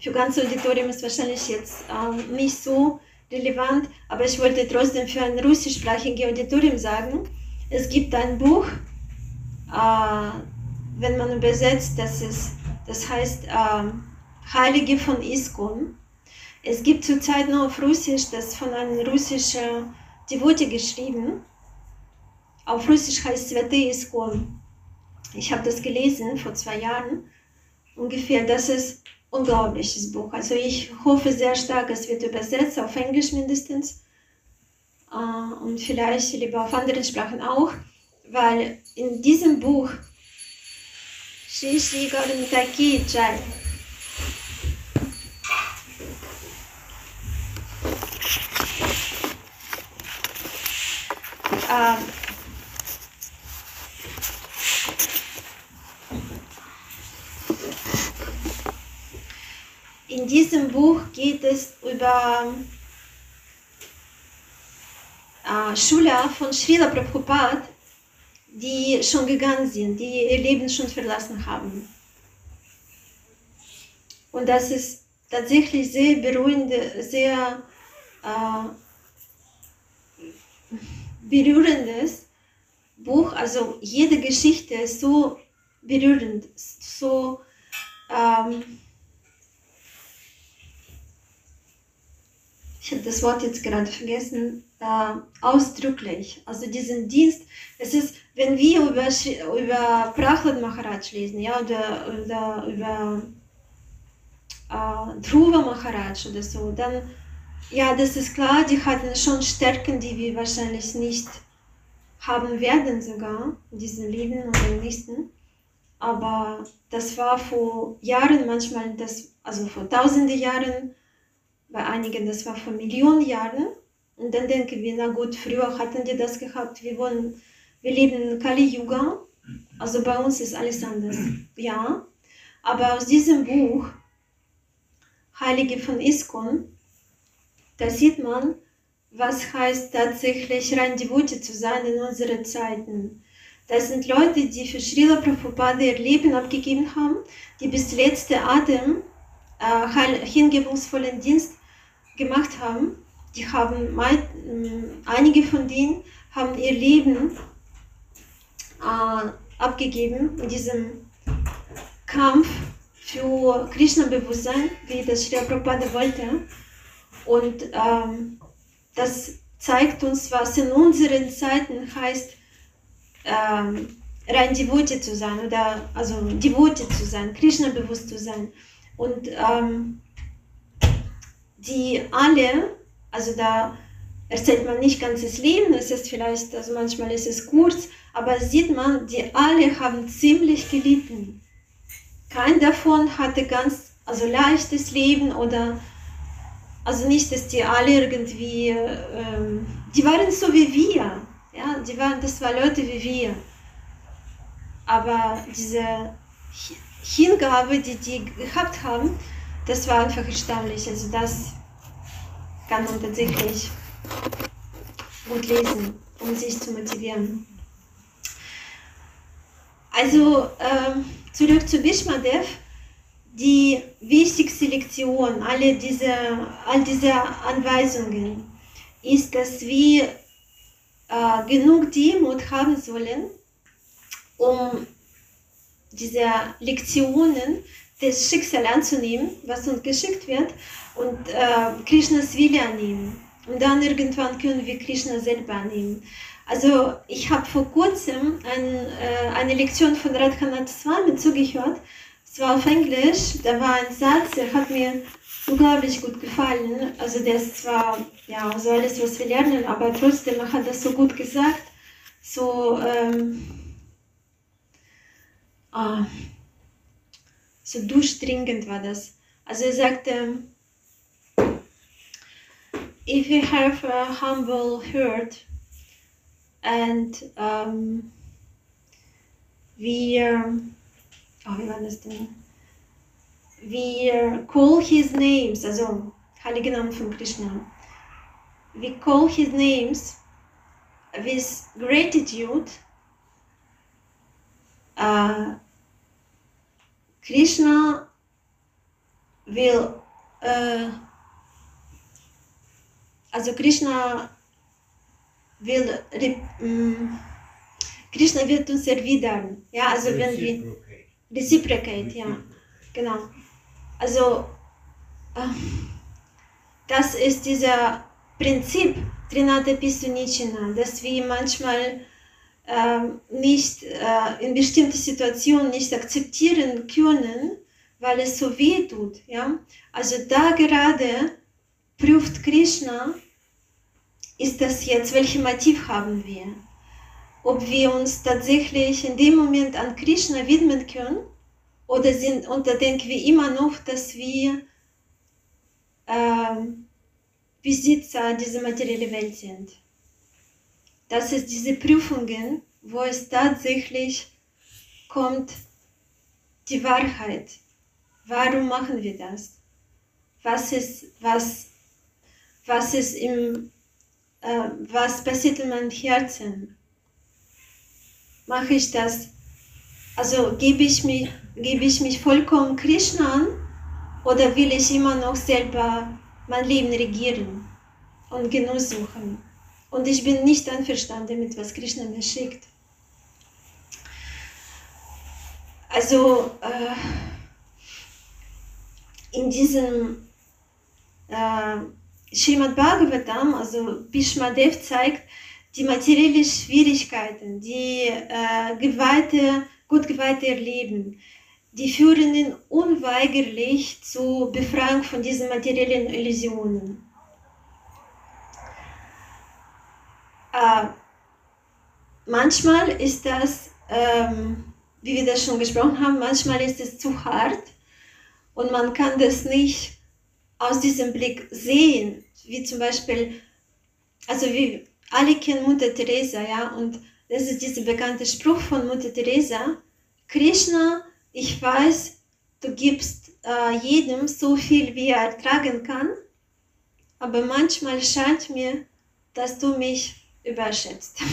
A: für ganze Auditorium ist wahrscheinlich jetzt ähm, nicht so relevant, aber ich wollte trotzdem für ein russischsprachiges Auditorium sagen, es gibt ein Buch, äh, wenn man übersetzt, das, ist, das heißt äh, Heilige von Iskon. Es gibt zurzeit nur auf Russisch, das von einem russischen Devotee geschrieben. Auf Russisch heißt Svete Iskon. Ich habe das gelesen vor zwei Jahren ungefähr. Das ist unglaubliches Buch. Also ich hoffe sehr stark, es wird übersetzt, auf Englisch mindestens äh, und vielleicht lieber auf anderen Sprachen auch, weil in diesem Buch äh, in diesem Buch geht es über äh, Schüler von Srila Prabhupada, die schon gegangen sind, die ihr Leben schon verlassen haben. Und das ist tatsächlich sehr beruhigende, sehr äh, berührendes Buch. Also jede Geschichte ist so berührend, so ähm, ich habe das Wort jetzt gerade vergessen, äh, ausdrücklich. Also diesen Dienst, es ist, wenn wir über, über Prahlad Maharaj lesen, ja, oder, oder über äh, Dhruva Maharaj oder so, dann, ja, das ist klar, die hatten schon Stärken, die wir wahrscheinlich nicht haben werden sogar in diesem Leben und im nächsten. Aber das war vor Jahren, manchmal das, also vor tausende Jahren, bei einigen, das war vor Millionen Jahren. Und dann denken wir, na gut, früher hatten die das gehabt, wir wollen, wir leben in Kali Yuga, also bei uns ist alles anders. Ja, aber aus diesem Buch, Heilige von Iskon, da sieht man, was heißt tatsächlich rein Devote zu sein in unseren Zeiten. Das sind Leute, die für Srila Prabhupada ihr Leben abgegeben haben, die bis letzte Atem äh, hingebungsvollen Dienst gemacht haben. Die haben mein, einige von denen haben ihr Leben äh, abgegeben in diesem Kampf für Krishna-Bewusstsein, wie das Sri Prabhupada wollte. Und ähm, das zeigt uns, was in unseren Zeiten heißt, ähm, rein Devote zu sein oder also Devote zu sein, Krishna bewusst zu sein. Und ähm, die alle, also da erzählt man nicht ganzes Leben, es ist vielleicht, also manchmal ist es kurz, aber sieht man, die alle haben ziemlich gelitten. Kein davon hatte ganz, also leichtes Leben oder, also nicht, dass die alle irgendwie, ähm, die waren so wie wir, ja, die waren, das waren Leute wie wir. Aber diese Hingabe, die die gehabt haben, das war einfach erstaunlich. Also das kann man tatsächlich gut lesen, um sich zu motivieren. Also ähm, zurück zu Bishmadev. Die wichtigste Lektion, alle diese, all diese Anweisungen, ist, dass wir äh, genug Demut haben sollen, um diese Lektionen des Schicksals anzunehmen, was uns geschickt wird, und äh, Krishnas Wille annehmen. Und dann irgendwann können wir Krishna selber annehmen. Also ich habe vor kurzem ein, äh, eine Lektion von Radhanath Swami zugehört. Es war auf Englisch. Da war ein Satz, der hat mir unglaublich gut gefallen. Also der ist zwar ja so alles, was wir lernen, aber trotzdem hat das so gut gesagt. So ähm, ah, so durchdringend war das. Also er sagte, if you have a humble heart and um, we, oh, wie war das denn? We call his names, also Heilige Namen von Krishna. We call his names with gratitude. Uh, Krishna will, uh, also Krishna will, um, Krishna wird uns erwidern. Ja, also wenn wir, reciprocate, ja, genau. Also, äh, das ist dieser Prinzip Trinata Pisunichina, dass wir manchmal äh, nicht äh, in bestimmten Situationen nicht akzeptieren können, weil es so weh tut. Ja? Also da gerade prüft Krishna, ist das jetzt, welches Motiv haben wir? Ob wir uns tatsächlich in dem Moment an Krishna widmen können oder, sind, oder denken wir immer noch, dass wir ähm, Besitzer dieser materiellen Welt sind. Das ist diese Prüfungen, wo es tatsächlich kommt, die Wahrheit. Warum machen wir das? Was ist, was, was ist im, äh, was passiert in meinem Herzen? Mache ich das? Also gebe ich mich, gebe ich mich vollkommen Krishna an oder will ich immer noch selber mein Leben regieren und Genuss suchen? Und ich bin nicht einverstanden mit was Krishna mir schickt. Also äh, in diesem äh, Srimad Bhagavatam, also Bhishmadev zeigt die materiellen Schwierigkeiten, die äh, geweihte, gut geweihte Leben, die führen ihn unweigerlich zur Befreiung von diesen materiellen Illusionen. Äh, manchmal ist das, ähm, wie wir das schon gesprochen haben, manchmal ist es zu hart und man kann das nicht aus diesem Blick sehen, wie zum Beispiel, also wie alle kennen Mutter Teresa, ja, und das ist dieser bekannte Spruch von Mutter Teresa, Krishna, ich weiß, du gibst äh, jedem so viel, wie er tragen kann, aber manchmal scheint mir, dass du mich überschätzt.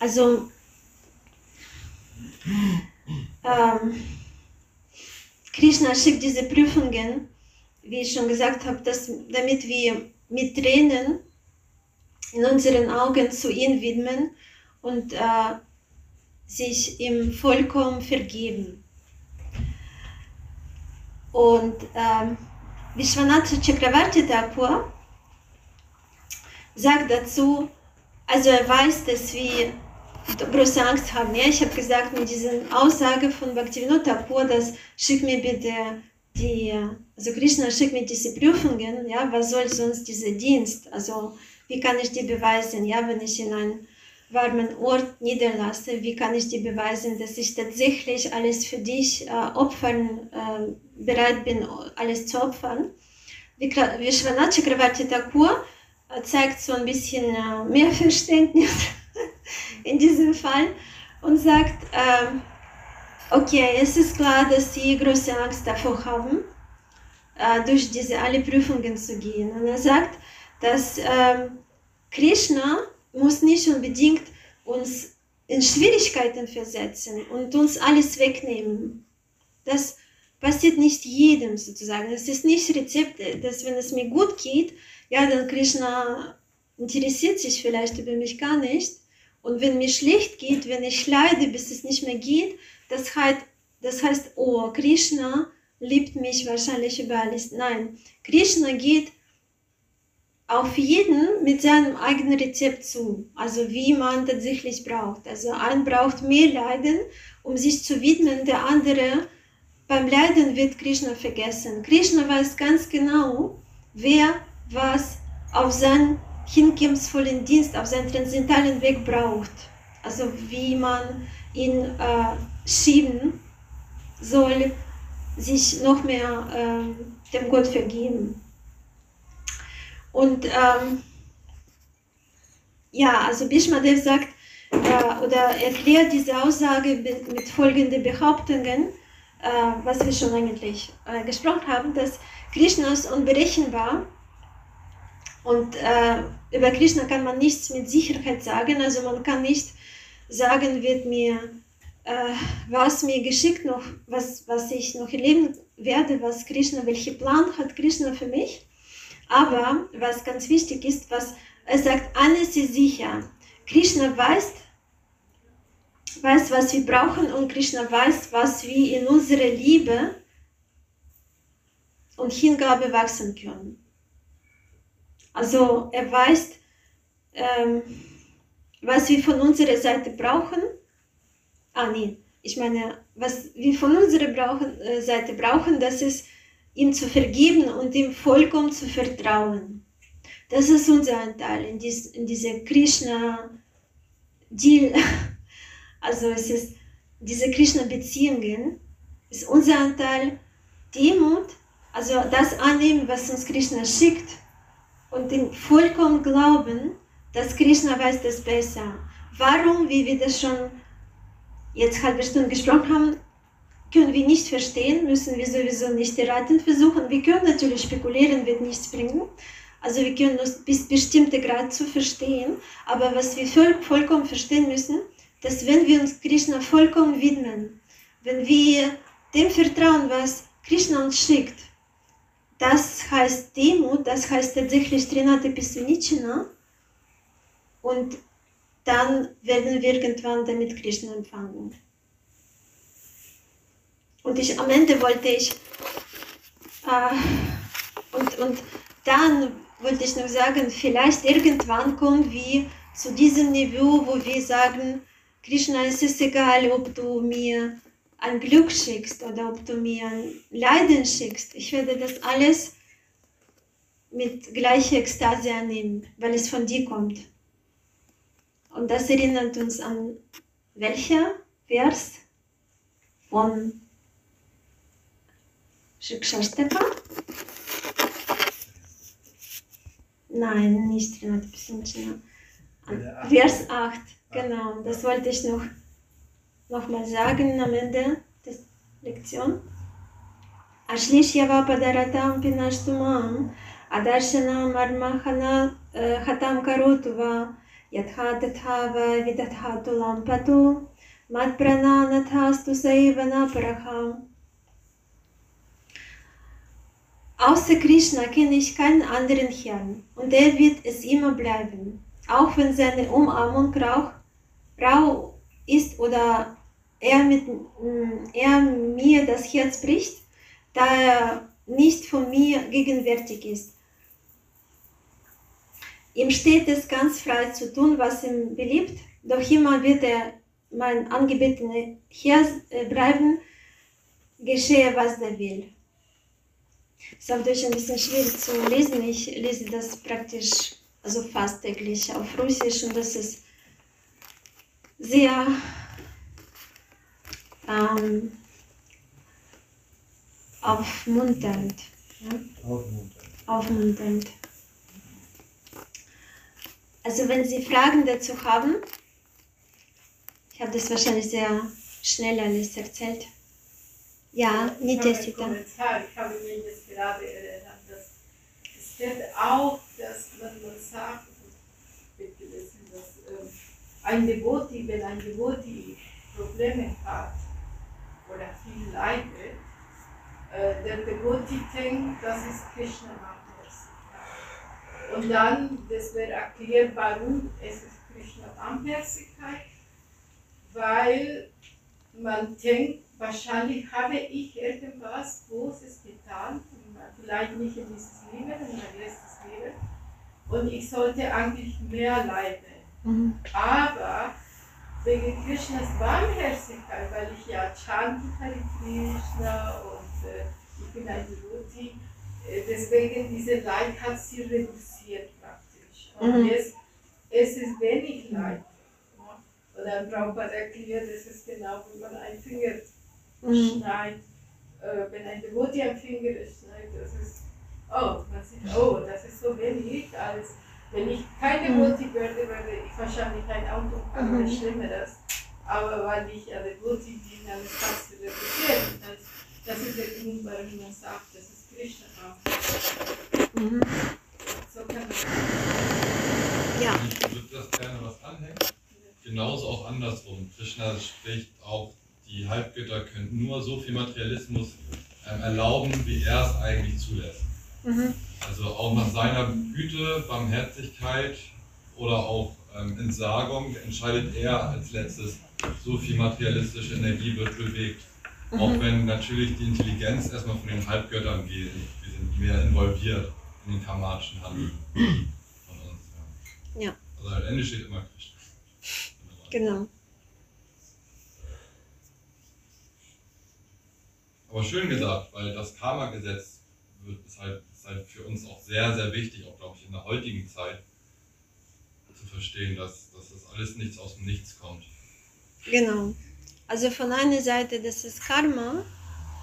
A: Also, ähm, Krishna schickt diese Prüfungen, wie ich schon gesagt habe, dass, damit wir mit Tränen in unseren Augen zu ihm widmen und äh, sich ihm vollkommen vergeben. Und ähm, Vishwanath Chakravarti Thakur sagt dazu, also er weiß, dass wir große Angst haben. Ja, ich habe gesagt, mit dieser Aussage von Bhaktivinoda Thakur, dass schick mir bitte die, also Krishna schickt mir diese Prüfungen, ja, was soll sonst dieser Dienst? Also wie kann ich die beweisen, ja, wenn ich in einem warmen Ort niederlasse, wie kann ich dir beweisen, dass ich tatsächlich alles für dich äh, opfern, äh, bereit bin, alles zu opfern. Vishwanath Chakravarti Thakur äh, zeigt so ein bisschen äh, mehr Verständnis in diesem Fall und sagt, äh, okay, es ist klar, dass sie große Angst davor haben, äh, durch diese alle Prüfungen zu gehen. Und er sagt, dass ähm, Krishna muss nicht unbedingt uns in Schwierigkeiten versetzen und uns alles wegnehmen. Das passiert nicht jedem sozusagen. Es ist nicht Rezept, dass wenn es mir gut geht, ja, dann Krishna interessiert sich vielleicht über mich gar nicht. Und wenn mir schlecht geht, wenn ich leide, bis es nicht mehr geht, das heißt, das heißt, oh, Krishna liebt mich wahrscheinlich über alles. Nein, Krishna geht auf jeden mit seinem eigenen Rezept zu, also wie man tatsächlich braucht. Also ein braucht mehr Leiden, um sich zu widmen, der andere beim Leiden wird Krishna vergessen. Krishna weiß ganz genau, wer was auf seinen hingebungsvollen Dienst, auf seinen transzendentalen Weg braucht. Also wie man ihn äh, schieben soll, sich noch mehr äh, dem Gott vergeben. Und ähm, ja, also Bhishmadev sagt äh, oder erklärt diese Aussage mit, mit folgenden Behauptungen, äh, was wir schon eigentlich äh, gesprochen haben, dass Krishna ist unberechenbar und äh, über Krishna kann man nichts mit Sicherheit sagen, also man kann nicht sagen, wird mir äh, was mir geschickt noch, was, was ich noch erleben werde, was Krishna, welchen Plan hat Krishna für mich. Aber was ganz wichtig ist, was er sagt, alles ist sicher. Krishna weiß, weiß, was wir brauchen und Krishna weiß, was wir in unserer Liebe und Hingabe wachsen können. Also er weiß, ähm, was wir von unserer Seite brauchen. Ah nee, ich meine, was wir von unserer brauchen, äh, Seite brauchen, das ist ihm zu vergeben und ihm vollkommen zu vertrauen. Das ist unser Anteil in, dies, in dieser Krishna-Deal. Also es ist diese Krishna-Beziehungen, ist unser Anteil Demut, also das annehmen, was uns Krishna schickt und dem vollkommen glauben, dass Krishna weiß das besser. Warum, wie wir das schon jetzt halbe Stunde gesprochen haben, können wir nicht verstehen, müssen wir sowieso nicht erraten versuchen. Wir können natürlich spekulieren, wird nichts bringen. Also wir können uns bis bestimmte Grad zu verstehen, aber was wir voll, vollkommen verstehen müssen, dass wenn wir uns Krishna vollkommen widmen, wenn wir dem vertrauen, was Krishna uns schickt, das heißt Demut, das heißt tatsächlich Trinate Pisunichina und dann werden wir irgendwann damit Krishna empfangen. Und ich, am Ende wollte ich, äh, und, und dann wollte ich noch sagen, vielleicht irgendwann kommen wir zu diesem Niveau, wo wir sagen, Krishna, es ist egal, ob du mir ein Glück schickst oder ob du mir ein Leiden schickst. Ich werde das alles mit gleicher Ekstase annehmen, weil es von dir kommt. Und das erinnert uns an welcher Vers von Shikshashtaka? Nein, nicht Renate Psinchina. Vers 8, genau. Das wollte ich noch, noch mal sagen am Ende der Lektion. Ashlishya Vapadaраtam Pinashtumam Adarshana Marmahana eh, Hatam Karotuva Yatha Tathava Vidathatu Lampatu Mat Prananathastu Saivana Paraham. Außer Krishna kenne ich keinen anderen Herrn und er wird es immer bleiben, auch wenn seine Umarmung rau, rau ist oder er, mit, mm, er mir das Herz bricht, da er nicht von mir gegenwärtig ist. Ihm steht es ganz frei zu tun, was ihm beliebt, doch immer wird er mein angebetener Herr äh, bleiben, geschehe, was er will. Ist auf Deutsch ein bisschen schwierig zu lesen. Ich lese das praktisch, also fast täglich auf Russisch und das ist sehr ähm, aufmunternd. Ja?
E: Aufmunternd.
A: Aufmunternd. Also wenn Sie Fragen dazu haben, ich habe das wahrscheinlich sehr schnell alles erzählt. Ja,
F: Ich
A: nicht Jessica.
F: Kommentar. Ich habe mich jetzt gerade erinnert, dass es wird auch, dass man, man sagt, mitgelesen, dass ähm, ein Devoti, wenn ein Devoti Probleme hat oder viel leidet, äh, der Devoti denkt, das ist Krishna Barmherzigkeit. Und dann, das wird erklärt, warum es ist Krishna Barmherzigkeit, weil man denkt, wahrscheinlich habe ich irgendwas Großes getan, vielleicht nicht in dieses Leben, in mein letztes Leben, und ich sollte eigentlich mehr leiden.
A: Mhm.
F: Aber wegen Krishnas Barmherzigkeit, weil ich ja chanti Hare Krishna und äh, ich bin ein Devoti, äh, deswegen diese Leid hat sie reduziert praktisch. Und
A: Mhm.
F: jetzt es ist wenig Leid. Ja? Und dann Prabhupada erklärt, es ist genau wie man einen Finger
A: Mhm.
F: schneidet. Äh, wenn ein Devoti am Finger schneidet, das ist, oh, man sieht, oh, das ist so wenig, als wenn ich kein Devoti würde, würde ich wahrscheinlich ein Auto fahren oder
A: Mhm.
F: Schlimmeres. Aber weil ich ein Devoti bin, dann ist das reduziert. Das, das ist der Grund, warum man sagt, das ist Krishna.
A: Mhm.
F: So kann man
A: Ja.
G: Ich würde das gerne was anhängen. Genauso auch andersrum. Krishna spricht auch, die Halbgötter können nur so viel Materialismus ähm, erlauben, wie er es eigentlich zulässt.
A: Mhm.
G: Also auch nach seiner Güte, Barmherzigkeit oder auch ähm, Entsagung entscheidet er als letztes, so viel materialistische Energie wird bewegt. Auch
A: Mhm.
G: wenn natürlich die Intelligenz erstmal von den Halbgöttern geht. Wir sind mehr involviert in den karmatischen Handel von uns. Ja.
A: Ja.
G: Also am Ende steht immer Krishna.
A: Genau.
G: Aber schön gesagt, weil das Karma-Gesetz wird, ist, halt, ist halt für uns auch sehr, sehr wichtig, auch glaube ich in der heutigen Zeit, zu verstehen, dass, dass das alles nichts aus dem Nichts kommt.
A: Genau. Also von einer Seite, das ist Karma,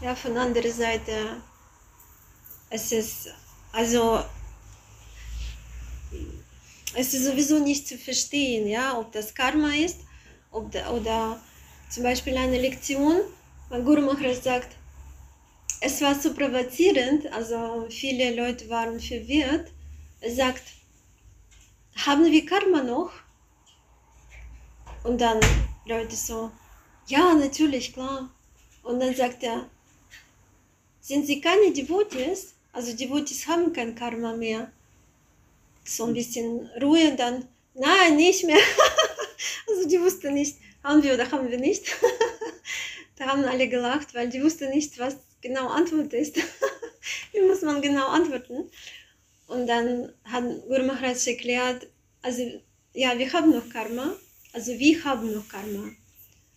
A: ja, von anderer Seite, es ist, also, es ist sowieso nicht zu verstehen, ja, ob das Karma ist, ob oder zum Beispiel eine Lektion, mein Guru Maharaj sagt, es war so provozierend, also viele Leute waren verwirrt. Er sagt, haben wir Karma noch? Und dann Leute so, ja, natürlich, klar. Und dann sagt er, sind Sie keine Devotees? Also Devotees haben kein Karma mehr. So ein bisschen Ruhe und dann, nein, nicht mehr. also die wussten nicht, haben wir oder haben wir nicht. da haben alle gelacht, weil die wussten nicht, was genau Antwort ist. Wie muss man genau antworten? Und dann hat Guru Maharaj erklärt, also ja, wir haben noch Karma, also wir haben noch Karma.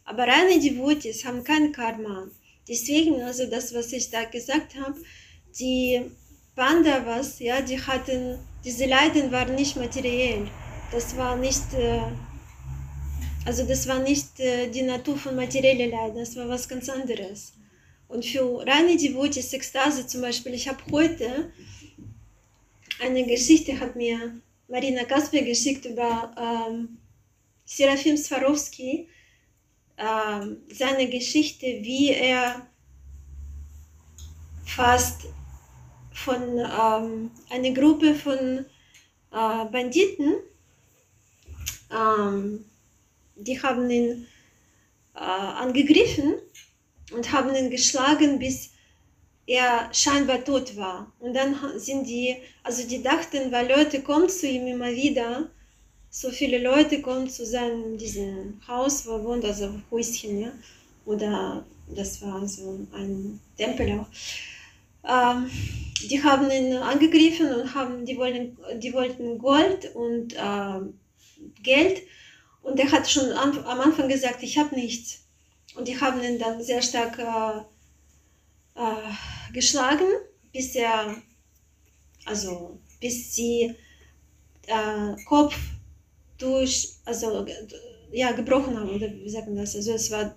A: Aber reine Devotees haben kein Karma. Deswegen, also das, was ich da gesagt habe, die Pandavas, ja, die hatten, diese Leiden waren nicht materiell. Das war nicht, äh, also das war nicht äh, die Natur von materiellen Leiden, das war was ganz anderes. Und für reine Devotees, Ekstase zum Beispiel, ich habe heute eine Geschichte, hat mir Marina Kasper geschickt über ähm, Serafim Swarovski, ähm, seine Geschichte, wie er fast von ähm, einer Gruppe von äh, Banditen. Ähm, die haben ihn äh, angegriffen und haben ihn geschlagen, bis er scheinbar tot war. Und dann sind die, also die dachten, weil Leute kommen zu ihm immer wieder, so viele Leute kommen zu seinem diesem Haus, wo er wohnt, also Häuschen, ja, oder das war so ein Tempel auch. Ähm, die haben ihn angegriffen und haben, die wollten, die wollten Gold und ähm, Geld. Und er hat schon am Anfang gesagt, ich habe nichts. Und die haben ihn dann sehr stark äh, äh, geschlagen, bis er, also bis sie äh, Kopf durch, also ja, gebrochen haben, oder wie sagt man das? Also es war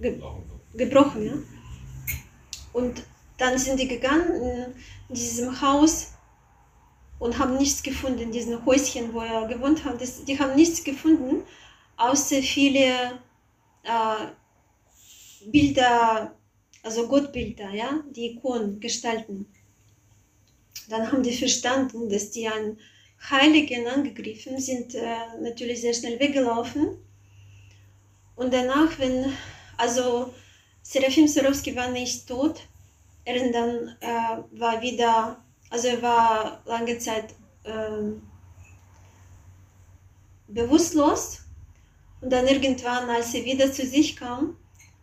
A: ge gebrochen, ja. Und dann sind die gegangen in diesem Haus und haben nichts gefunden, in diesem Häuschen, wo er gewohnt hat. Das, die haben nichts gefunden, außer viele äh, Bilder, also Gottbilder, ja, die Ikonen, Gestalten. Dann haben die verstanden, dass die einen Heiligen angegriffen sind, äh, natürlich sehr schnell weggelaufen. Und danach, wenn, also Serafim Sorowski war nicht tot, er dann äh, war wieder, also er war lange Zeit ähm, bewusstlos und dann irgendwann, als er wieder zu sich kam,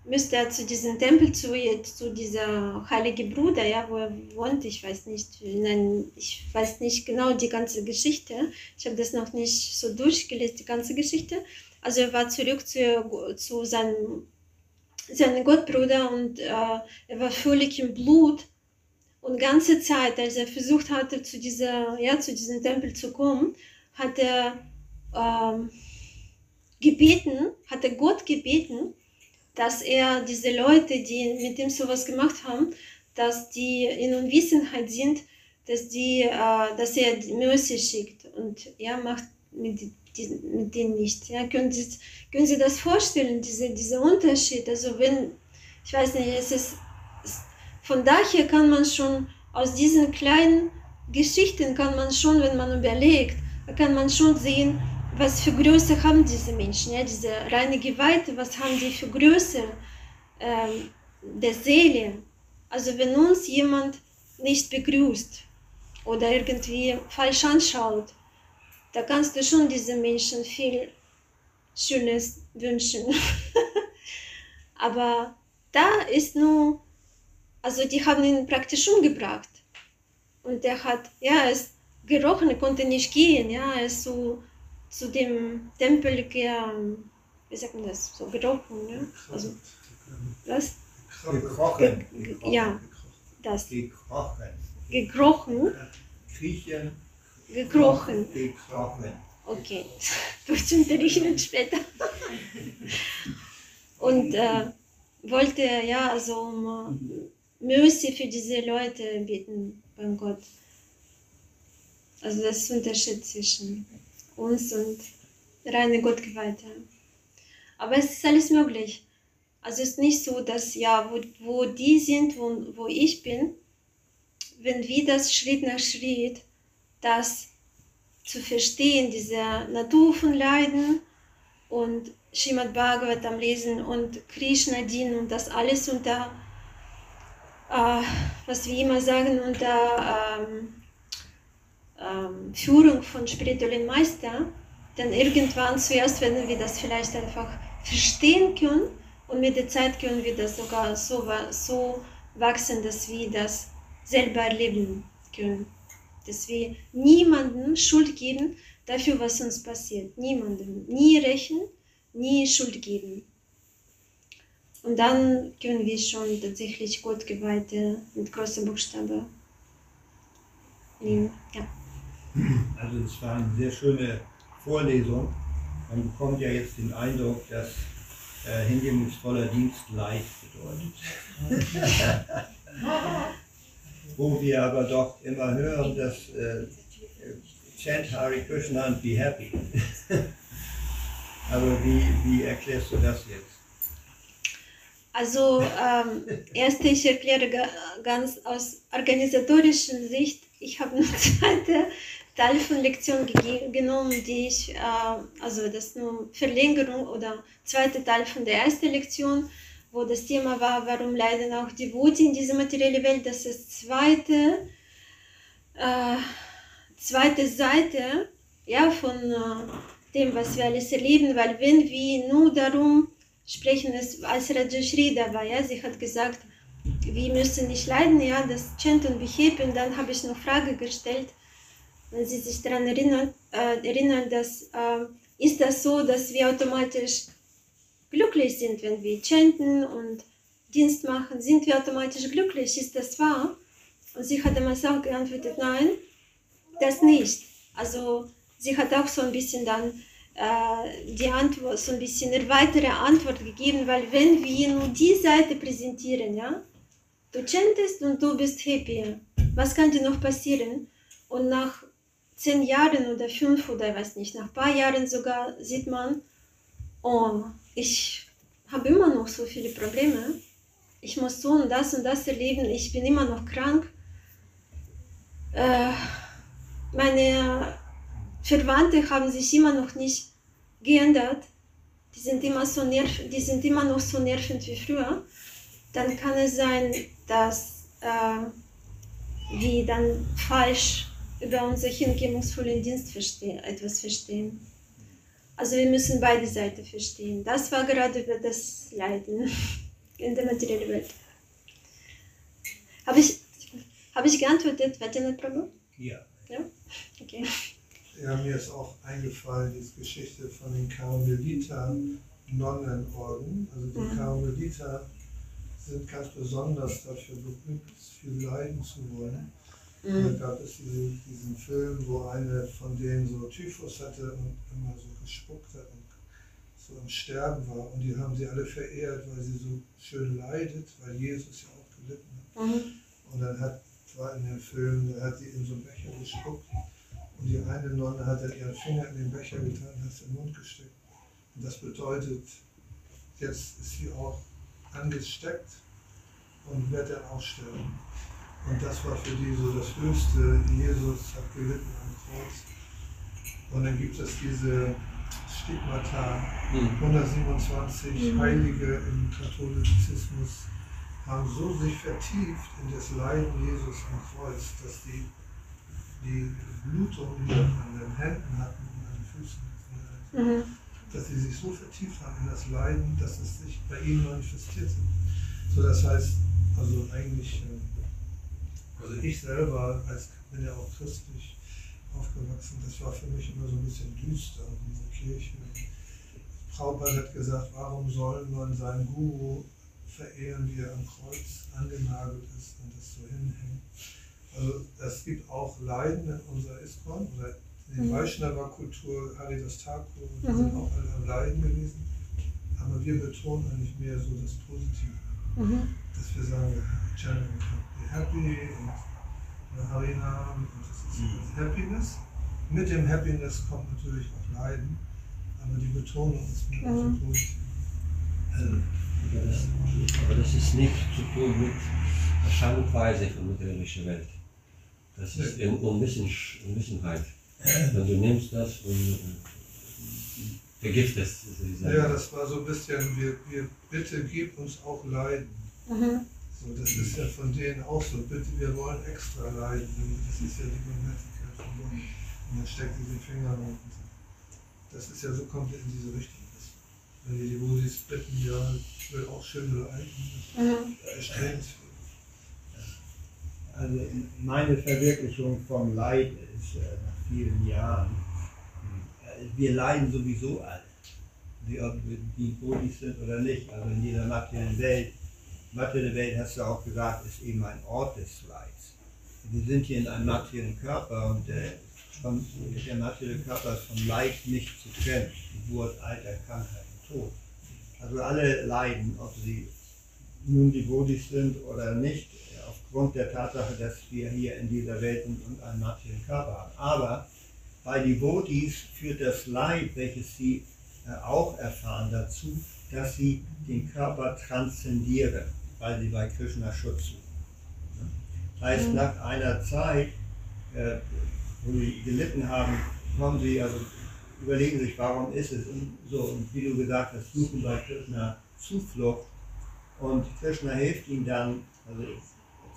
A: müsste er zu diesem Tempel, zu, zu dieser heilige Bruder, ja, wo er wohnt, ich weiß nicht, nein, ich weiß nicht genau die ganze Geschichte, ich habe das noch nicht so durchgelesen, die ganze Geschichte, also er war zurück zu, zu seinem, seinem Gottbruder und äh, er war völlig im Blut. Und ganze Zeit, als er versucht hatte, zu, dieser, ja, zu diesem Tempel zu kommen, hat er ähm, gebeten, hat er Gott gebeten, dass er diese Leute, die mit ihm sowas gemacht haben, dass die in Unwissenheit sind, dass, die, äh, dass er Mercy schickt und er macht mit, die, mit denen nicht. Ja, können, Sie, können Sie das vorstellen, diese, dieser Unterschied? Also wenn, ich weiß nicht, es ist, von daher kann man schon aus diesen kleinen Geschichten kann man schon, wenn man überlegt, kann man schon sehen, was für Größe haben diese Menschen, ja, diese reine Geweihte, was haben die für Größe ähm, der Seele. Also wenn uns jemand nicht begrüßt oder irgendwie falsch anschaut, da kannst du schon diesen Menschen viel Schönes wünschen. Aber da ist nur, also die haben ihn praktisch umgebracht. Und der hat, ja, er ist gerochen, er konnte nicht gehen, ja, er ist so zu dem Tempel, ge, wie sagt man das, so gerochen, ja? Also, was?
E: Gekrochen.
A: Ge- ja, das,
E: Gekrochen.
A: gekrochen,
E: Kriechen.
A: gekrochen,
E: Gekrochen.
A: okay, Deutschunterricht wird später. Und äh, wollte, ja, also um Mercy für diese Leute bitten beim Gott. Also das ist der Unterschied zwischen uns und reine Gottgeweihte. Aber es ist alles möglich. Also es ist nicht so, dass ja, wo, wo die sind, wo, wo ich bin, wenn wir das Schritt nach Schritt, das zu verstehen, diese Natur von Leiden und Srimad Bhagavatam lesen und Krishna dienen und das alles unter, äh, was wir immer sagen, unter ähm, ähm, Führung von spirituellen Meister, dann irgendwann zuerst werden wir das vielleicht einfach verstehen können und mit der Zeit können wir das sogar so, so wachsen, dass wir das selber erleben können. Dass wir niemandem Schuld geben dafür, was uns passiert. Niemandem. Nie rächen, nie Schuld geben. Und dann können wir schon tatsächlich Gottgeweihte mit großer Buchstabe nehmen. Ja.
E: Also es war eine sehr schöne Vorlesung. Man bekommt ja jetzt den Eindruck, dass äh, hingebungsvoller Dienst leicht bedeutet. Wo wir aber doch immer hören, dass äh, chant Hare Krishna and be happy. aber wie, wie erklärst du das jetzt?
A: Also, ähm, erst ich erkläre ga- ganz aus organisatorischer Sicht. Ich habe nur zweite Teil von Lektion genommen, die ich, äh, also das nur Verlängerung oder zweite Teil von der ersten Lektion, wo das Thema war, warum leiden auch die Wut in dieser materiellen Welt. Das ist zweite, äh, zweite Seite ja, von äh, dem, was wir alles erleben, weil wenn wir nur darum sprechen, es, als Rajashri da war, ja, sie hat gesagt, wir müssen nicht leiden, ja, das Chant und Beheben, dann habe ich noch Frage gestellt, wenn Sie sich daran erinnern, äh, erinnern dass, äh, ist das so, dass wir automatisch glücklich sind, wenn wir chanten und Dienst machen, sind wir automatisch glücklich, ist das wahr? Und sie hat damals auch geantwortet, nein, das nicht. Also sie hat auch so ein bisschen dann äh, die Antwort, so ein bisschen eine weitere Antwort gegeben, weil wenn wir nur die Seite präsentieren, ja, du chantest und du bist happy, was kann dir noch passieren? Und nach zehn Jahren oder fünf oder weiß nicht, nach ein paar Jahren sogar sieht man, oh, ich habe immer noch so viele Probleme. Ich muss so und das und das erleben. Ich bin immer noch krank. Äh, meine Verwandte haben sich immer noch nicht geändert. Die sind immer so nerv die sind immer noch so nervend wie früher. Dann kann es sein, dass äh, wir dann falsch über unseren hingebungsvollen Dienst verstehen, etwas verstehen. Also wir müssen beide Seiten verstehen. Das war gerade über das Leiden in der materiellen Welt. Habe ich, habe ich geantwortet? War eine Problem?
E: Ja.
A: Okay.
B: Ja, mir ist auch eingefallen, diese Geschichte von den Karmeliter-Nonnenorden. Also die
A: Mhm.
B: Karmeliter sind ganz besonders dafür berühmt, viel leiden zu wollen.
A: Mhm.
B: Da gab es diese, diesen Film, wo eine von denen so Typhus hatte und immer so gespuckt hat und so am Sterben war. Und die haben sie alle verehrt, weil sie so schön leidet, weil Jesus ja auch gelitten hat.
A: Mhm.
B: Und dann hat, war in dem Film, da hat sie in so einen Becher gespuckt. Und die eine Nonne hat dann ihren Finger in den Becher getan und hat es in den Mund gesteckt. Und das bedeutet, jetzt ist sie auch angesteckt und wird dann auch sterben. Und das war für die so das Höchste. Jesus hat gelitten am Kreuz. Und dann gibt es diese Stigmata, 127
A: Mhm.
B: Heilige im Katholizismus haben so sich vertieft in das Leiden Jesus am Kreuz, dass die die Blutung hier an den Händen hatten und an den Füßen,
A: Mhm.
B: dass sie sich so vertieft haben in das Leiden, dass es sich bei ihnen manifestiert hat. So, das heißt, also eigentlich, äh, also ich selber als, bin ja auch christlich aufgewachsen, das war für mich immer so ein bisschen düster in dieser Kirche. Prabhupada hat gesagt, warum soll man seinen Guru verehren, wie er am Kreuz angenagelt ist und das so hinhängt. Also es gibt auch Leiden in unserer ISKCON oder in der
A: Mhm.
B: Vaishnava-Kultur, Haridas Thakur, die
A: Mhm.
B: sind auch alle am Leiden gewesen. Aber wir betonen eigentlich mehr so das Positive
A: Mhm.
B: dass wir sagen, wir channeln be happy und äh, Harinam und das ist das Happiness. Mit dem Happiness kommt natürlich auch Leiden, aber die Betonung ist mehr auf
A: Mhm.
H: Also, das, aber das ist nicht zu tun mit Erscheinungsweise von materialischer Welt. Das ist Unwissen, Unwissenheit. Wenn du nimmst das und äh, vergiftest.
B: Ja, das war so ein bisschen, wir, wir bitte gib uns auch Leiden.
A: Mhm.
B: So, das ist ja von denen auch so, bitte, wir wollen extra leiden. Das ist ja die Grammatik von denen. Und dann steckt sie den Finger rein. Das ist ja so, kommt in diese Richtung. Das, wenn die Devotis bitten, ja, ich will auch schön leiden,
A: Mhm.
B: das erstrebenswert.
E: Also meine Verwirklichung vom Leid ist äh, nach vielen Jahren, äh, wir leiden sowieso alle. Ob wir die Bodis sind oder nicht. Also in jeder materiellen Welt. Materielle Welt, hast du auch gesagt, ist eben ein Ort des Leids. Wir sind hier in einem materiellen Körper und der, von, der materielle Körper ist vom Leid nicht zu trennen. Geburt, Alter, Krankheit und Tod. Also alle leiden, ob sie nun die Bodhis sind oder nicht, aufgrund der Tatsache, dass wir hier in dieser Welt und einen materiellen Körper haben. Aber bei Devotis führt das Leid, welches sie äh, auch erfahren, dazu, dass sie den Körper transzendieren, weil sie bei Krishna Schutz suchen. Das heißt,
A: Mhm.
E: nach einer Zeit, äh, wo sie gelitten haben, kommen sie, also überlegen sich, warum ist es und so, und wie du gesagt hast, suchen bei Krishna Zuflucht und Krishna hilft ihnen dann, also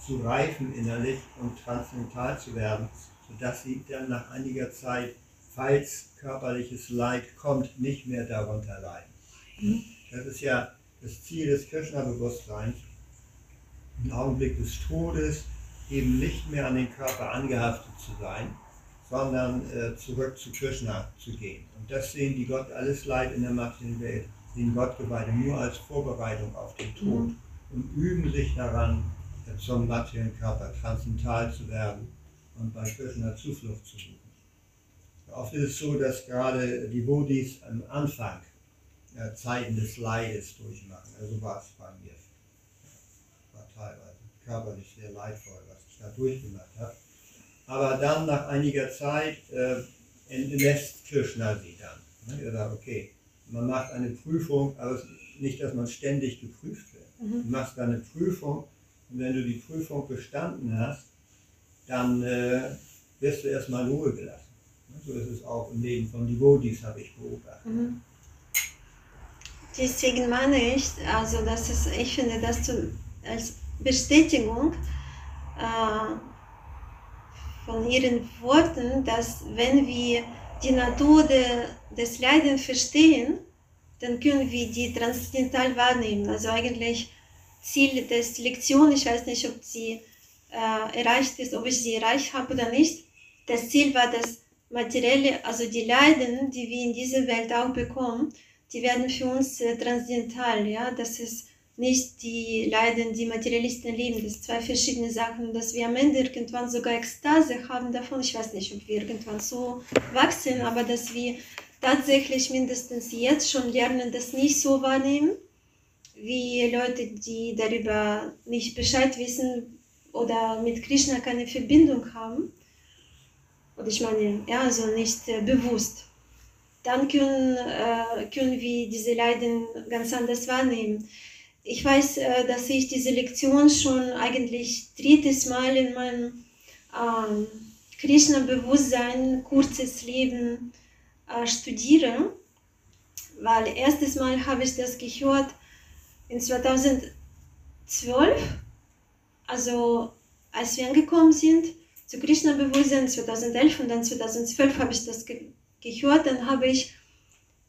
E: zu reifen innerlich und transzendental zu werden, sodass sie dann nach einiger Zeit, falls körperliches Leid kommt, nicht mehr darunter leiden. Das ist ja das Ziel des Krishna-Bewusstseins, im Augenblick des Todes eben nicht mehr an den Körper angehaftet zu sein, sondern äh, zurück zu Krishna zu gehen. Und das sehen die Gott, alles Leid in der materiellen Welt, sehen Gottgeweihte nur als Vorbereitung auf den Tod und üben sich daran, äh, zum materiellen Körper transzendental zu werden und bei Krishna Zuflucht zu suchen. Oft ist es so, dass gerade die Bodhis am Anfang äh, Zeiten des Leides durchmachen. Also war es bei mir. Körperlich sehr leidvoll, was ich da durchgemacht habe. Aber dann nach einiger Zeit äh, entlässt Krishna sie dann. Ne? Er sagt, okay, man macht eine Prüfung, aber nicht, dass man ständig geprüft wird.
A: Mhm.
E: Du machst eine Prüfung und wenn du die Prüfung bestanden hast, dann äh, wirst du erstmal in Ruhe gelassen. Ne? So ist es auch im Leben von Devotees, habe ich beobachtet.
A: Mhm. Deswegen meine ich, also dass es, ich finde das zu, als Bestätigung äh, von Ihren Worten, dass wenn wir die Natur de, des Leidens verstehen, dann können wir die transzendental wahrnehmen. Also eigentlich Ziel des Lektion, ich weiß nicht, ob sie äh, erreicht ist, ob ich sie erreicht habe oder nicht. Das Ziel war das materielle, also die Leiden, die wir in dieser Welt auch bekommen, die werden für uns äh, transzendental, ja, das ist nicht die Leiden, die Materialisten leben, das sind zwei verschiedene Sachen, und dass wir am Ende irgendwann sogar Ekstase haben davon, ich weiß nicht, ob wir irgendwann so wachsen, aber dass wir tatsächlich mindestens jetzt schon lernen, das nicht so wahrnehmen, wie Leute, die darüber nicht Bescheid wissen oder mit Krishna keine Verbindung haben, oder ich meine, ja, also nicht äh, bewusst. Dann können, äh, können wir diese Leiden ganz anders wahrnehmen. Ich weiß, äh, dass ich diese Lektion schon eigentlich drittes Mal in meinem ähm, Krishna-Bewusstsein, kurzes Leben äh, studiere, weil erstes Mal habe ich das gehört in 2012, also als wir angekommen sind zu Krishna-Bewusstsein 2011 und dann 2012 habe ich das ge gehört, dann habe ich